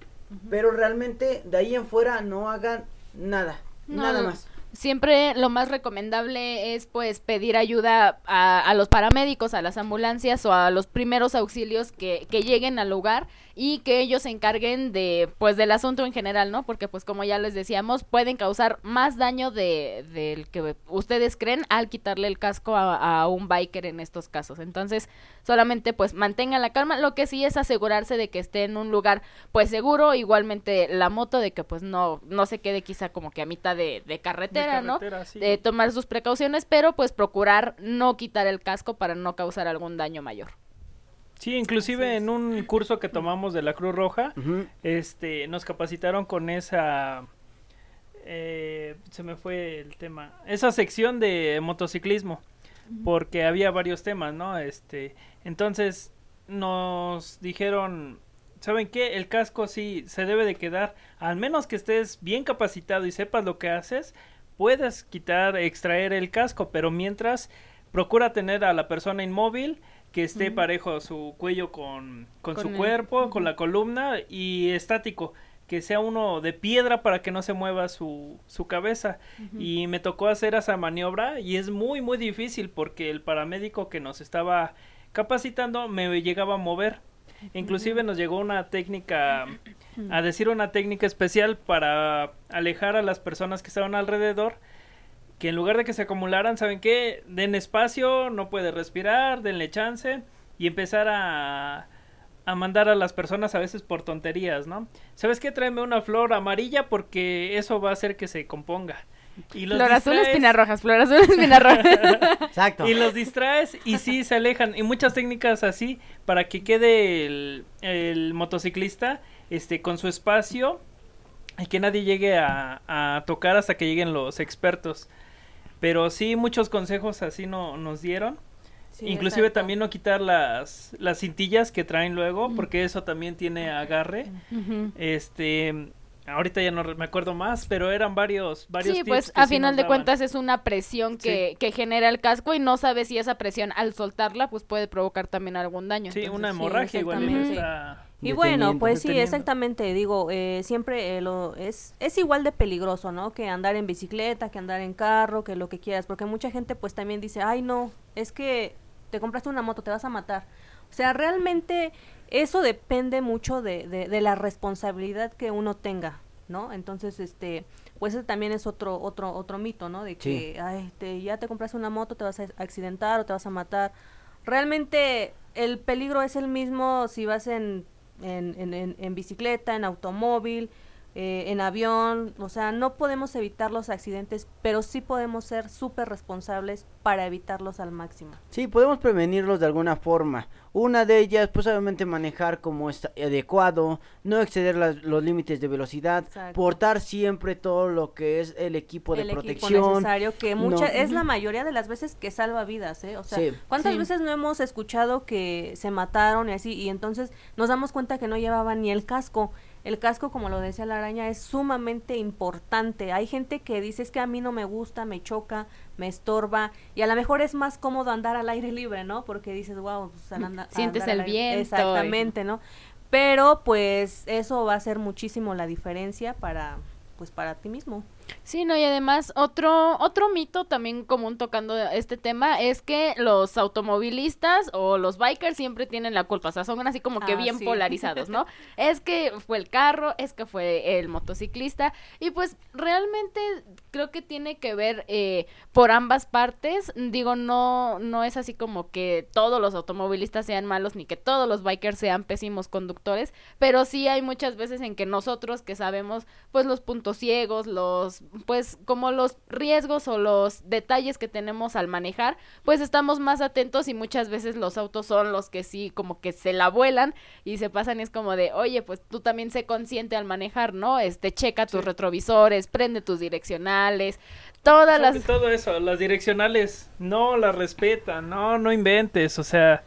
Pero realmente de ahí en fuera no hagan nada, No, nada no. más. Siempre lo más recomendable es pues pedir ayuda a, a los paramédicos, a las ambulancias o a los primeros auxilios que, que lleguen al lugar y que ellos se encarguen de pues del asunto en general, ¿no? Porque pues como ya les decíamos, pueden causar más daño de del que ustedes creen al quitarle el casco a, a un biker en estos casos. Entonces, solamente pues mantengan la calma, lo que sí es asegurarse de que esté en un lugar pues seguro, igualmente la moto de que pues no no se quede quizá como que a mitad de, de carretera, ¿no? carretera, sí. De tomar sus precauciones, pero pues procurar no quitar el casco para no causar algún daño mayor. Sí, inclusive en un curso que tomamos de la Cruz Roja, este, nos capacitaron con esa, eh, se me fue el tema, esa sección de motociclismo, porque había varios temas, ¿no? Este, entonces nos dijeron, ¿saben qué? El casco sí se debe de quedar, al menos que estés bien capacitado y sepas lo que haces, puedes quitar, extraer el casco, pero mientras procura tener a la persona inmóvil que esté parejo su cuello con, con, Con su el- cuerpo, con la columna y estático, que sea uno de piedra para que no se mueva su, su cabeza. Y me tocó hacer esa maniobra y es muy muy difícil porque el paramédico que nos estaba capacitando me llegaba a mover. Inclusive nos llegó una técnica, a decir una técnica especial para alejar a las personas que estaban alrededor, que en lugar de que se acumularan, ¿saben qué? Den espacio, no puede respirar, denle chance y empezar a, a mandar a las personas a veces por tonterías, ¿no? ¿Sabes qué? Tráeme una flor amarilla porque eso va a hacer que se componga. Y los Flor azul, distraes- espinas rojas, flor azul, espinas rojas. Exacto. y los distraes y sí se alejan. Y muchas técnicas así para que quede el, el motociclista este con su espacio y que nadie llegue a, a tocar hasta que lleguen los expertos. Pero sí, muchos consejos así no, nos dieron. Sí, Inclusive exacto. también no quitar las, las cintillas que traen luego, porque eso también tiene agarre. Este, ahorita ya no re- me acuerdo más, pero eran varios, varios Sí, tips pues que a sí final de daban. cuentas es una presión que, que genera el casco y no sabes si esa presión al soltarla pues puede provocar también algún daño. Sí, Entonces, una hemorragia igual está... Y bueno, Deteniendo, pues sí, exactamente, digo, eh, siempre eh, lo, es, es igual de peligroso, ¿no? Que andar en bicicleta, que andar en carro, que lo que quieras, porque mucha gente pues también dice, ay no, es que te compraste una moto, te vas a matar. O sea, realmente eso depende mucho de, de, de la responsabilidad que uno tenga, ¿no? Entonces, este, pues ese también es otro, otro, otro mito, ¿no? De que, ay, te, ya te compraste una moto, te vas a accidentar o te vas a matar. Realmente el peligro es el mismo si vas en en, en, en, en bicicleta, en automóvil, eh, en avión, o sea, no podemos evitar los accidentes, pero sí podemos ser súper responsables para evitarlos al máximo. Sí, podemos prevenirlos de alguna forma. Una de ellas, pues obviamente manejar como está adecuado, no exceder las- los límites de velocidad, Exacto. portar siempre todo lo que es el equipo de el equipo protección. necesario que mucha, no- es la mayoría de las veces que salva vidas, ¿eh? O sea, Sí. ¿cuántas Sí. veces no hemos escuchado que se mataron y así y entonces nos damos cuenta que no llevaban ni el casco? El casco, como lo decía la araña, es sumamente importante. Hay gente que dice es que a mí no me gusta, me choca, me estorba y a lo mejor es más cómodo andar al aire libre, ¿no? Porque dices, wow, pues, anda- Sientes el viento y- Exactamente, ¿no? Pero pues eso va a hacer muchísimo la diferencia para pues para ti mismo. Sí, no, y además otro, otro mito también común tocando este tema es que los automovilistas o los bikers siempre tienen la culpa, o sea, son así como que Ah, bien sí. polarizados, ¿no? es que fue el carro, es que fue el motociclista, y pues realmente creo que tiene que ver eh, por ambas partes, digo, no, no es así como que todos los automovilistas sean malos ni que todos los bikers sean pésimos conductores, pero sí hay muchas veces en que nosotros que sabemos pues los puntos ciegos, los pues como los riesgos o los detalles que tenemos al manejar, pues estamos más atentos y muchas veces los autos son los que sí como que se la vuelan y se pasan y es como de, "Oye, pues tú también sé consciente al manejar, ¿no? Este checa tus Sí. retrovisores, prende tus direccionales, todas Sobre las todo eso, las direccionales no las respetan, no, no inventes, o sea,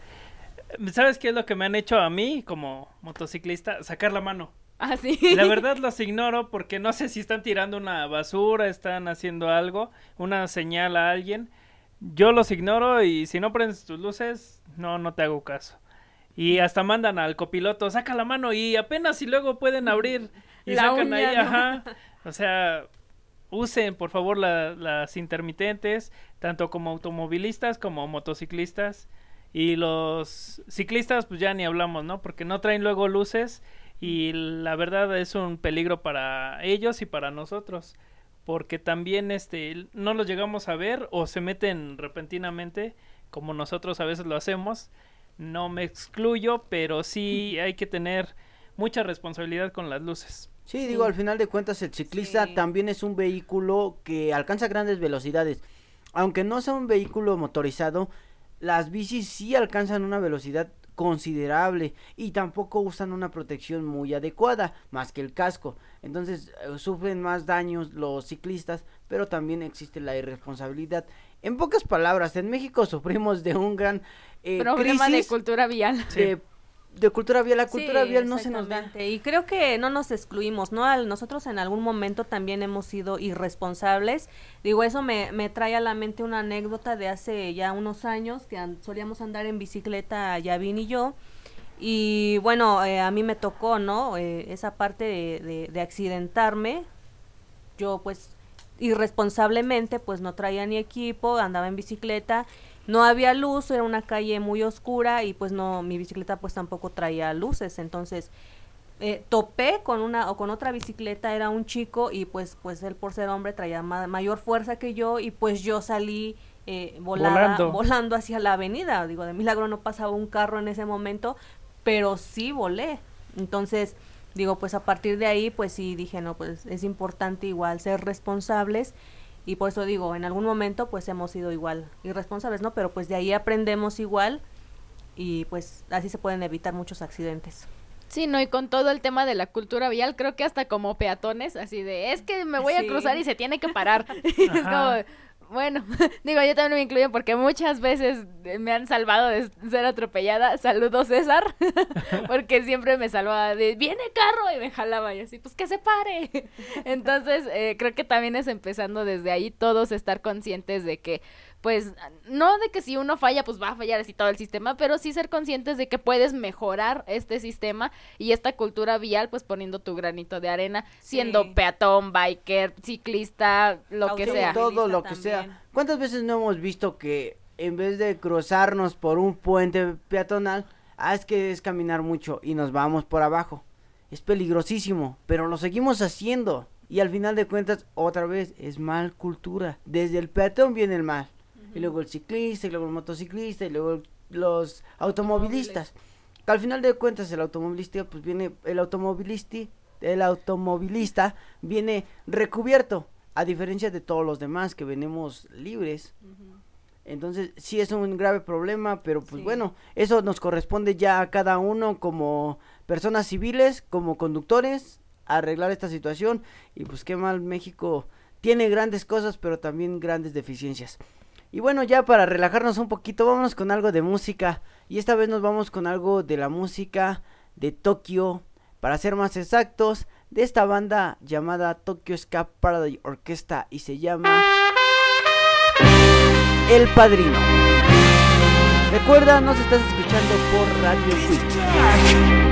¿sabes qué es lo que me han hecho a mí como motociclista? Sacar la mano. Así. La verdad los ignoro porque no sé si están tirando una basura, están haciendo algo, una señal a alguien. Yo los ignoro y si no prendes tus luces, no, no te hago caso. Y hasta mandan al copiloto, saca la mano y apenas y luego pueden abrir y La sacan uña, ahí, ¿no? ajá. O sea, usen por favor la- las intermitentes, tanto como automovilistas como motociclistas. Y los ciclistas, pues ya ni hablamos, ¿no? Porque no traen luego luces y la verdad es un peligro para ellos y para nosotros. Porque también este, no los llegamos a ver o se meten repentinamente, como nosotros a veces lo hacemos. No me excluyo, pero sí hay que tener mucha responsabilidad con las luces. Sí, digo, al final de cuentas el ciclista Sí. también es un vehículo que alcanza grandes velocidades. Aunque no sea un vehículo motorizado, las bicis sí alcanzan una velocidad considerable y tampoco usan una protección muy adecuada, más que el casco. Entonces eh, sufren más daños los ciclistas, pero también existe la irresponsabilidad. En pocas palabras, en México sufrimos de un gran eh, Problema de cultura vial. de, de cultura vial. La cultura Sí, vial no se nos da. Y creo que no nos excluimos, ¿no? Al- Nosotros en algún momento también hemos sido irresponsables. Digo, eso me, me trae a la mente una anécdota de hace ya unos años que an- solíamos andar en bicicleta Yavin y yo. Y bueno, eh, a mí me tocó, ¿no? Eh, esa parte de, de- de accidentarme. Yo pues irresponsablemente pues no traía ni equipo, andaba en bicicleta, no había luz, era una calle muy oscura y pues no, mi bicicleta pues tampoco traía luces, entonces eh, topé con una o con otra bicicleta, era un chico y pues pues él por ser hombre traía ma- mayor fuerza que yo y pues yo salí eh, volada- Volando. volando hacia la avenida, digo, de milagro no pasaba un carro en ese momento, pero sí volé, entonces digo, pues a partir de ahí, pues sí dije, no, pues es importante igual ser responsables y por eso digo, en algún momento pues hemos sido igual irresponsables, ¿no? Pero pues de ahí aprendemos igual y pues así se pueden evitar muchos accidentes. Sí, no, y con todo el tema de la cultura vial, creo que hasta como peatones, así de, es que me voy a cruzar y se tiene que parar. es como, bueno, digo, yo también me incluyo porque muchas veces me han salvado de ser atropellada. Saludos, César, porque siempre me salvaba de, viene carro, y me jalaba y así, pues que se pare. Entonces, eh, creo que también es empezando desde ahí todos estar conscientes de que pues no de que si uno falla pues va a fallar así todo el sistema, pero sí ser conscientes de que puedes mejorar este sistema y esta cultura vial pues poniendo tu granito de arena, siendo peatón, biker, ciclista, lo que sea. todo lo que también. sea. ¿Cuántas veces no hemos visto que en vez de cruzarnos por un puente peatonal, ah, es que es caminar mucho y nos vamos por abajo? Es peligrosísimo, pero lo seguimos haciendo. Y al final de cuentas, otra vez, es mal cultura. Desde el peatón viene el mal. Y luego el ciclista, y luego el motociclista, y luego el- los automovilistas. Que al final de cuentas, el automovilista, pues viene, el automovilista, el automovilista viene recubierto. A diferencia de todos los demás que venimos libres. Entonces, sí es un grave problema, pero pues Sí. bueno, eso nos corresponde ya a cada uno como personas civiles, como conductores, arreglar esta situación. Y pues qué mal, México tiene grandes cosas, pero también grandes deficiencias. Y bueno, ya para relajarnos un poquito, vámonos con algo de música. Y esta vez nos vamos con algo de la música de Tokio, para ser más exactos, de esta banda llamada Tokyo Ska Paradise Orquesta y se llama El Padrino. Recuerda, nos estás escuchando por Radio Quick.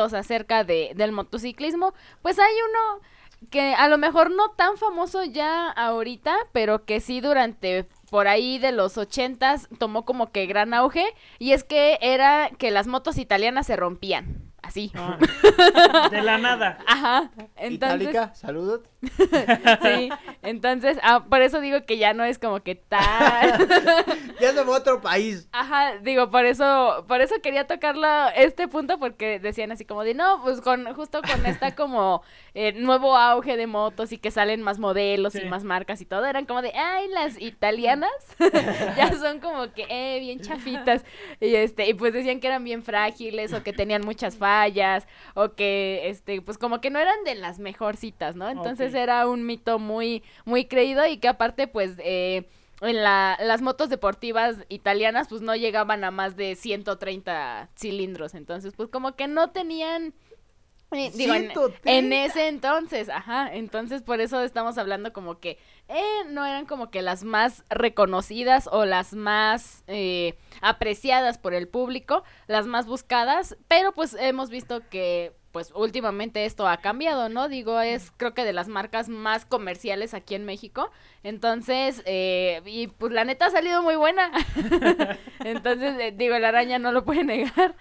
Mitos acerca de, del motociclismo, pues hay uno que a lo mejor no tan famoso ya ahorita, pero que sí durante por ahí de los ochentas tomó como que gran auge, y es que era que las motos italianas se rompían. Así. Ah, de la nada. Ajá. Entonces, Itálica, saludos. sí. Entonces, ah, por eso digo que ya no es como que tan. Ya a otro país. Ajá, digo, por eso, por eso quería tocarlo este punto, porque decían así como de no, pues con, justo con esta como eh, nuevo auge de motos y que salen más modelos Sí. y más marcas y todo, eran como de ay, las italianas ya son como que eh, bien chafitas. Y este, y pues decían que eran bien frágiles, o que tenían muchas fallas, o que este, pues como que no eran de las mejorcitas, ¿no? Entonces Era un mito muy, muy creído, y que aparte, pues, eh, en la, las motos deportivas italianas pues no llegaban a más de 130 cilindros, entonces pues como que no tenían... eh, digo, en, 130. en ese entonces, ajá, entonces por eso estamos hablando como que eh, no eran como que las más reconocidas o las más eh, apreciadas por el público, las más buscadas, pero pues hemos visto que pues últimamente esto ha cambiado, ¿no? Digo, es creo que de las marcas más comerciales aquí en México. Entonces, eh, y pues la neta ha salido muy buena. Entonces, eh, digo, la araña no lo puede negar.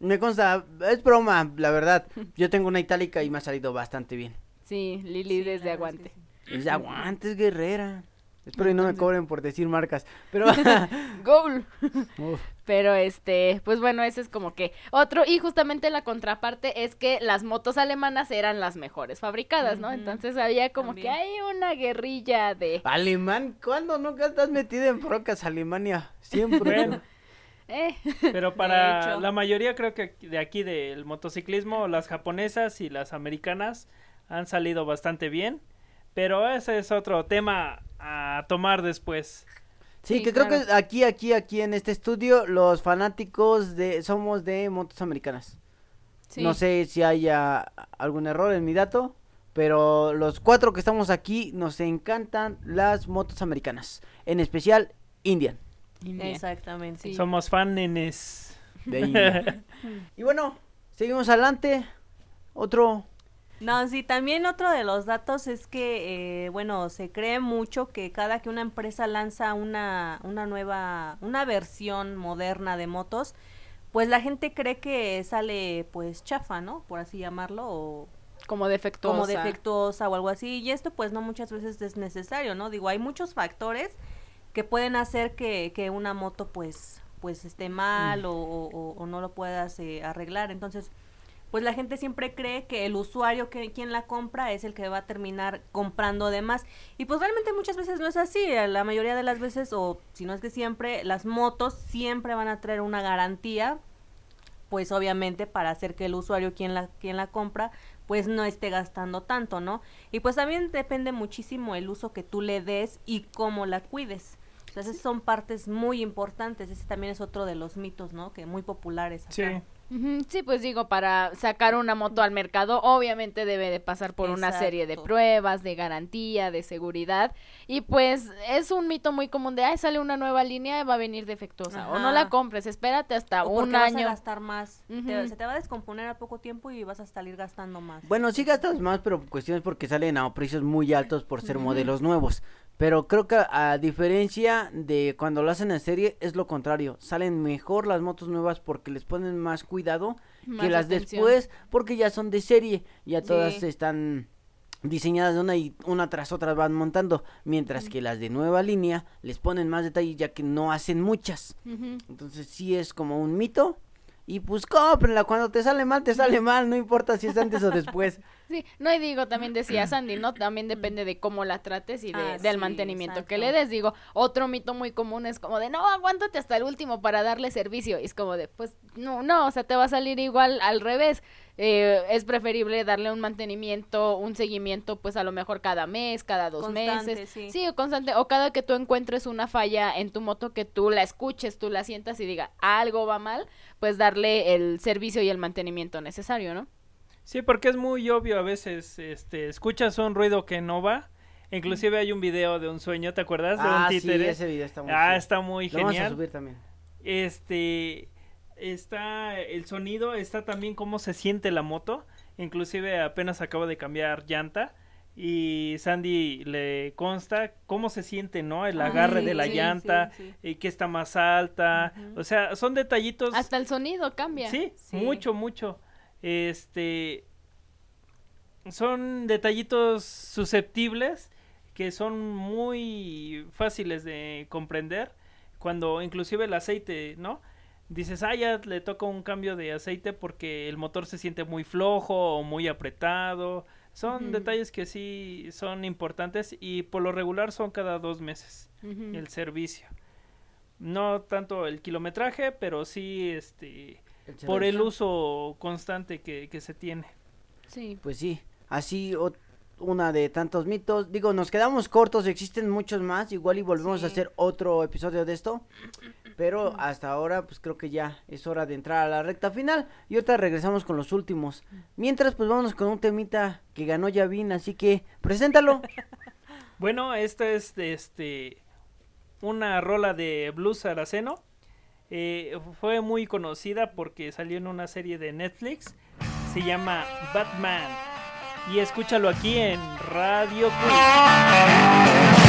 Me consta, es broma, la verdad. Yo tengo una itálica y me ha salido bastante bien. Sí, Lili Sí, desde es que aguante. sí. Es guerrera. Espero y no me cobren por decir marcas. Pero. Goal. Uf. Pero este, pues bueno, ese es como que otro y justamente la contraparte es que las motos alemanas eran las mejores fabricadas, ¿no? Entonces había como que hay una guerrilla de Alemán, ¿cuándo nunca estás metido en brocas, Alemania? Siempre. Bueno, eh, pero para la mayoría creo que de aquí del motociclismo, las japonesas y las americanas han salido bastante bien. Pero ese es otro tema a tomar después. Sí, Sí, que creo que aquí, aquí, aquí en este estudio, los fanáticos de somos de motos americanas. sí. No sé si haya algún error en mi dato, pero los cuatro que estamos aquí nos encantan las motos americanas, en especial Indian. India. Exactamente. Sí. Somos fanes. De India. y bueno, seguimos adelante. Otro. No, sí, también otro de los datos es que, eh, bueno, se cree mucho que cada que una empresa lanza una, una nueva, una versión moderna de motos, pues la gente cree que sale, pues, chafa, ¿no? Por así llamarlo, o como defectuosa. como defectuosa o algo así. Y esto, pues, no muchas veces es necesario, ¿no? Digo, hay muchos factores que pueden hacer que, que una moto, pues, pues, esté mal o, o- o- o no lo puedas eh, arreglar. Entonces, pues la gente siempre cree que el usuario que quien la compra es el que va a terminar comprando de más. Y pues realmente muchas veces no es así. La mayoría de las veces o si no es que siempre las motos siempre van a traer una garantía pues obviamente para hacer que el usuario quien la quien la compra pues no esté gastando tanto no y pues también depende muchísimo el uso que tú le des y cómo la cuides. Entonces son partes muy importantes. Ese también es otro de los mitos no que muy populares acá. Sí. Sí, pues digo, para sacar una moto al mercado, obviamente debe de pasar por una serie de pruebas, de garantía, de seguridad. Y pues es un mito muy común de, ay, sale una nueva línea y va a venir defectuosa. O no la compres, espérate hasta O un porque vas a año. gastar más. Te- se te va a descomponer a poco tiempo y vas a salir gastando más. Bueno, sí gastas más, pero cuestiones porque salen a precios muy altos por ser modelos nuevos. Pero creo que a diferencia de cuando lo hacen en serie, es lo contrario. Salen mejor las motos nuevas porque les ponen más cuidado que las atención. después porque ya son de serie. Ya todas Sí. están diseñadas de una y una tras otra van montando. Mientras que las de nueva línea les ponen más detalle ya que no hacen muchas. Entonces sí es como un mito. Y pues cómprenla, cuando te sale mal, te sale mal, no importa si es antes o después. Sí, no, y digo, también decía Sandy, ¿no? También depende de cómo la trates y de, Ah, del sí, mantenimiento que le des. Digo, otro mito muy común es como de, no, aguántate hasta el último para darle servicio. Y es como de, pues, no, no, o sea, te va a salir igual al revés. Eh, es preferible darle un mantenimiento, un seguimiento, pues a lo mejor cada mes, cada dos Constante, meses. sí. Sí, o constante. O cada que tú encuentres una falla en tu moto, que tú la escuches, tú la sientas y diga, algo va mal, pues darle el servicio y el mantenimiento necesario, ¿no? Sí, porque es muy obvio a veces, este, escuchas un ruido que no va. Inclusive hay un video de un sueño, ¿te acuerdas? De ah, un sí, ese video está muy ah, está muy Lo vamos a genial. subir también. Este, está el sonido, está también cómo se siente la moto. Inclusive apenas acaba de cambiar llanta y Sandy le consta cómo se siente, ¿no? El Ah, agarre de la sí, llanta sí, sí. y que está más alta. O sea, son detallitos. Hasta el sonido cambia. Sí, Sí. mucho, mucho. Este. Son detallitos susceptibles que son muy fáciles de comprender. Cuando inclusive el aceite, ¿no? Dices, ah, ya le toca un cambio de aceite porque el motor se siente muy flojo o muy apretado. Son detalles que sí son importantes y por lo regular son cada dos meses el servicio. No tanto el kilometraje, pero sí este por el uso constante que, que se tiene. Sí. Pues sí, así una de tantos mitos. Digo, nos quedamos cortos, existen muchos más. Igual y volvemos a hacer otro episodio de esto. Pero hasta ahora, pues creo que ya es hora de entrar a la recta final. Y ahorita regresamos con los últimos. Mientras, pues vámonos con un temita que ganó Yavin. Así que, preséntalo. Bueno, esta es de, este una rola de Blues Saraceno. Eh, fue muy conocida porque salió en una serie de Netflix. Se llama Batman. Y escúchalo aquí en Radio Queen.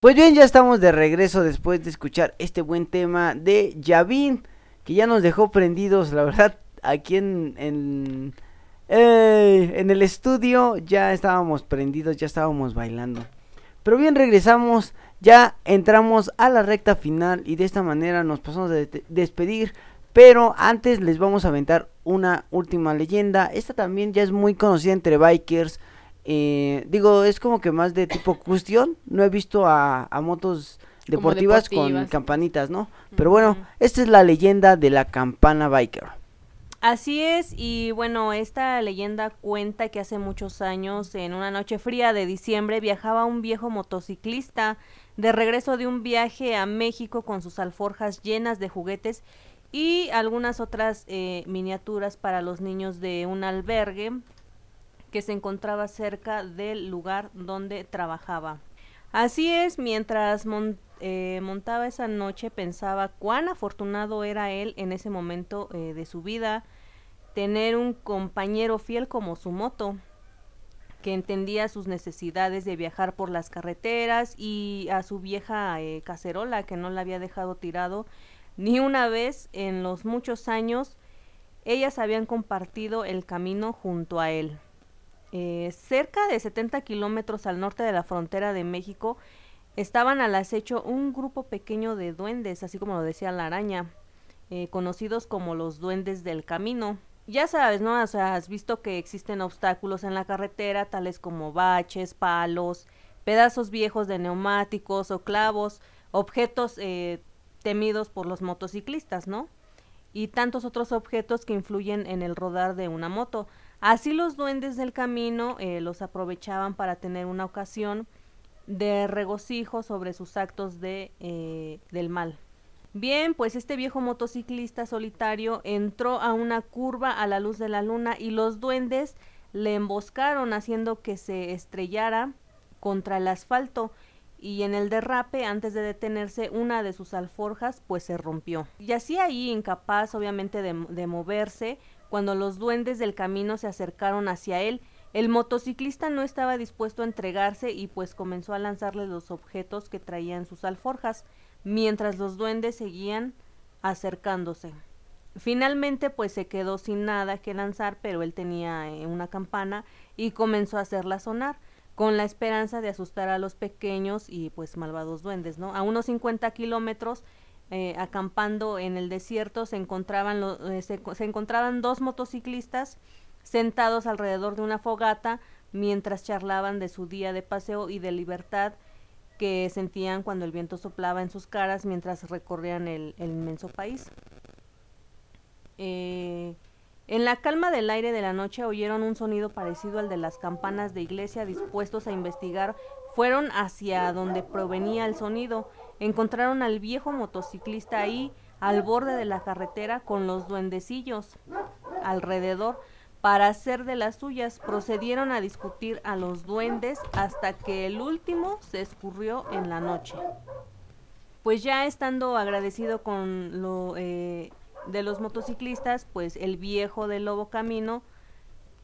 Pues bien, ya estamos de regreso después de escuchar este buen tema de Yavin, que ya nos dejó prendidos, la verdad, aquí en, en, Eh, en el estudio ya estábamos prendidos, ya estábamos bailando. Pero bien, regresamos, ya entramos a la recta final y de esta manera nos pasamos a de- despedir. Pero antes les vamos a aventar una última leyenda. Esta también ya es muy conocida entre bikers. Eh, digo, es como que más de tipo cuestión. No he visto a, a motos deportivas, con campanitas, ¿no? Pero bueno, esta es la leyenda de la campana biker. Así es, y bueno, esta leyenda cuenta que hace muchos años, en una noche fría de diciembre, viajaba un viejo motociclista de regreso de un viaje a México con sus alforjas llenas de juguetes y algunas otras eh, miniaturas para los niños de un albergue que se encontraba cerca del lugar donde trabajaba. Así es, mientras eh, montaba esa noche pensaba cuán afortunado era él en ese momento eh, de su vida tener un compañero fiel como su moto que entendía sus necesidades de viajar por las carreteras y a su vieja eh, cacerola que no la había dejado tirado ni una vez en los muchos años ellas habían compartido el camino junto a él. Eh, cerca de 70 kilómetros al norte de la frontera de México estaban al acecho un grupo pequeño de duendes, así como lo decía la araña, eh, conocidos como los duendes del camino. Ya sabes, ¿no? O sea, has visto que existen obstáculos en la carretera, tales como baches, palos, pedazos viejos de neumáticos o clavos, objetos eh, temidos por los motociclistas, ¿no? y tantos otros objetos que influyen en el rodar de una moto. Así los duendes del camino eh, los aprovechaban para tener una ocasión de regocijo sobre sus actos de, eh, del mal. Bien, pues este viejo motociclista solitario entró a una curva a la luz de la luna y los duendes le emboscaron haciendo que se estrellara contra el asfalto y en el derrape, antes de detenerse, una de sus alforjas pues se rompió. Y así ahí, incapaz obviamente de, de moverse, cuando los duendes del camino se acercaron hacia él, el motociclista no estaba dispuesto a entregarse y pues comenzó a lanzarle los objetos que traían sus alforjas, mientras los duendes seguían acercándose. Finalmente pues se quedó sin nada que lanzar, pero él tenía eh, una campana y comenzó a hacerla sonar con la esperanza de asustar a los pequeños y pues malvados duendes, ¿no? A unos 50 kilómetros, eh, acampando en el desierto, se encontraban, eh, se, se encontraban dos motociclistas sentados alrededor de una fogata mientras charlaban de su día de paseo y de libertad que sentían cuando el viento soplaba en sus caras mientras recorrían el, el inmenso país. Eh, en la calma del aire de la noche oyeron un sonido parecido al de las campanas de iglesia dispuestos a investigar. Fueron hacia donde provenía el sonido. Encontraron al viejo motociclista ahí, al borde de la carretera, con los duendecillos alrededor para hacer de las suyas. Procedieron a discutir a los duendes hasta que el último se escurrió en la noche. Pues ya estando agradecido con lo eh, de los motociclistas, pues el viejo del Lobo Camino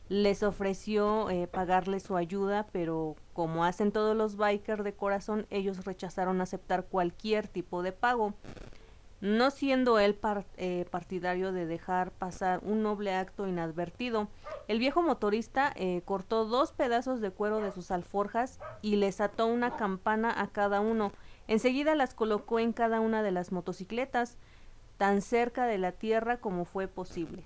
les ofreció eh, pagarle su ayuda, pero como hacen todos los bikers de corazón, ellos rechazaron aceptar cualquier tipo de pago. No siendo él eh, partidario de dejar pasar un noble acto inadvertido, el viejo motorista eh, cortó dos pedazos de cuero de sus alforjas y les ató una campana a cada uno. Enseguida las colocó en cada una de las motocicletas, tan cerca de la tierra como fue posible.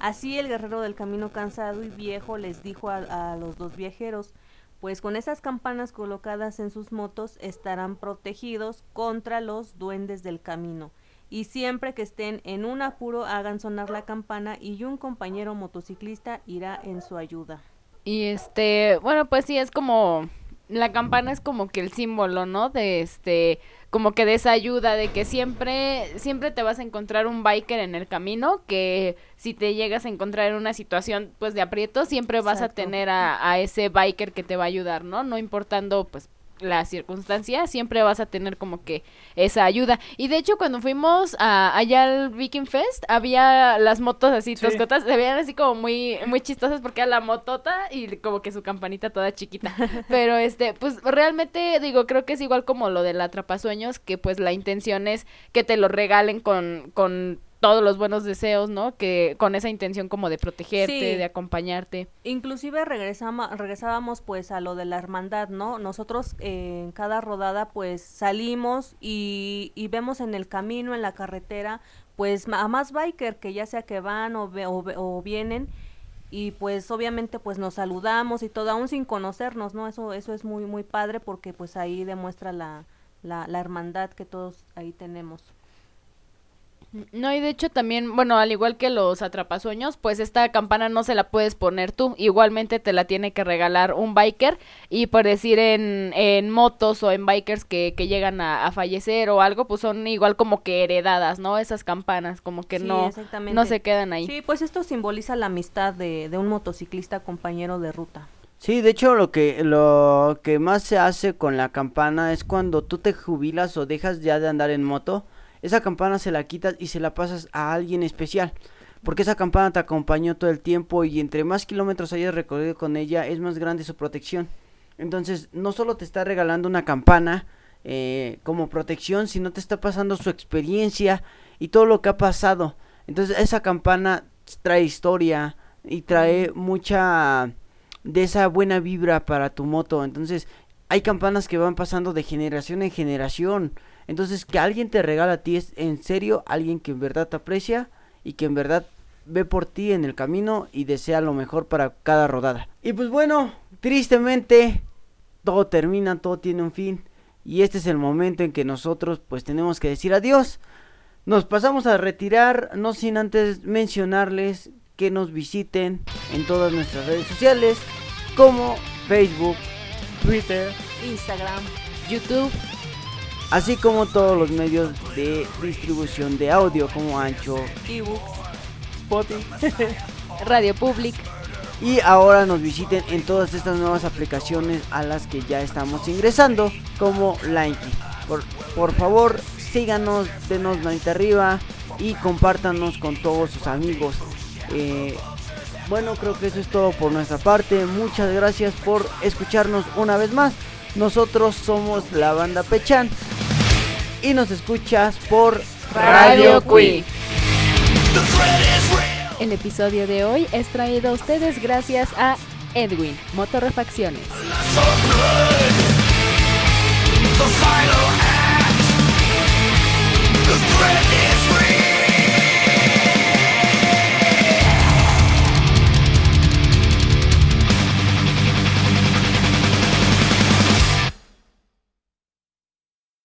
Así el guerrero del camino cansado y viejo les dijo a, los dos viajeros, pues con esas campanas colocadas en sus motos estarán protegidos contra los duendes del camino. Y siempre que estén en un apuro hagan sonar la campana y un compañero motociclista irá en su ayuda. Y este, bueno, pues sí, es como, la campana es como que el símbolo, ¿no? De este, como que de esa ayuda, de que siempre, siempre te vas a encontrar un biker en el camino, que si te llegas a encontrar en una situación, pues, de aprieto, siempre vas a tener a, a ese biker que te va a ayudar, ¿no? No importando, pues, la circunstancia, siempre vas a tener como que esa ayuda. Y de hecho, cuando fuimos a, allá al Viking Fest, había las motos así, Sí. toscotas, se veían así como muy, muy chistosas porque era la motota y como que su campanita toda chiquita. Pero este, pues realmente digo, creo que es igual como lo del atrapasueños, que pues la intención es que te lo regalen con, con todos los buenos deseos, ¿no? Que con esa intención como de protegerte, Sí. de acompañarte. Inclusive regresábamos pues a lo de la hermandad, ¿no? Nosotros eh, en cada rodada pues salimos y, y vemos en el camino, en la carretera, pues a más biker que ya sea que van o, ve- o o vienen y pues obviamente pues nos saludamos y todo, aún sin conocernos, ¿no? Eso, eso es muy, muy padre porque pues ahí demuestra la, la, la hermandad que todos ahí tenemos. No, y de hecho también, bueno, al igual que los atrapasueños, pues esta campana no se la puedes poner tú, igualmente te la tiene que regalar un biker y por decir en, en motos o en bikers que, que llegan a, a fallecer o algo, pues son igual como que heredadas, ¿no? Esas campanas, como que Sí, no, no se quedan ahí. Sí, pues esto simboliza la amistad de, de un motociclista compañero de ruta. Sí, de hecho lo que lo que más se hace con la campana es cuando tú te jubilas o dejas ya de andar en moto, esa campana se la quitas y se la pasas a alguien especial, porque esa campana te acompañó todo el tiempo y entre más kilómetros hayas recorrido con ella es más grande su protección. Entonces no solo te está regalando una campana eh, como protección, sino te está pasando su experiencia y todo lo que ha pasado. Entonces esa campana trae historia y trae mucha de esa buena vibra para tu moto. Entonces, hay campanas que van pasando de generación en generación. Entonces, que alguien te regala a ti es en serio alguien que en verdad te aprecia y que en verdad ve por ti en el camino y desea lo mejor para cada rodada. Y pues bueno, tristemente todo termina, todo tiene un fin y este es el momento en que nosotros pues tenemos que decir adiós. Nos pasamos a retirar, no sin antes mencionarles que nos visiten en todas nuestras redes sociales como Facebook, Twitter, Instagram, YouTube, así como todos los medios de distribución de audio como Ancho. ebooks. Spotify. Radio Public. Y ahora nos visiten en todas estas nuevas aplicaciones a las que ya estamos ingresando como Linky. Por, por favor, síganos, denos manita arriba y compártanos con todos sus amigos. Eh, bueno, creo que eso es todo por nuestra parte. Muchas gracias por escucharnos una vez más. Nosotros somos la banda Pechan y nos escuchas por Radio Cui. El episodio de hoy es traído a ustedes gracias a Edwin, Motorrefacciones.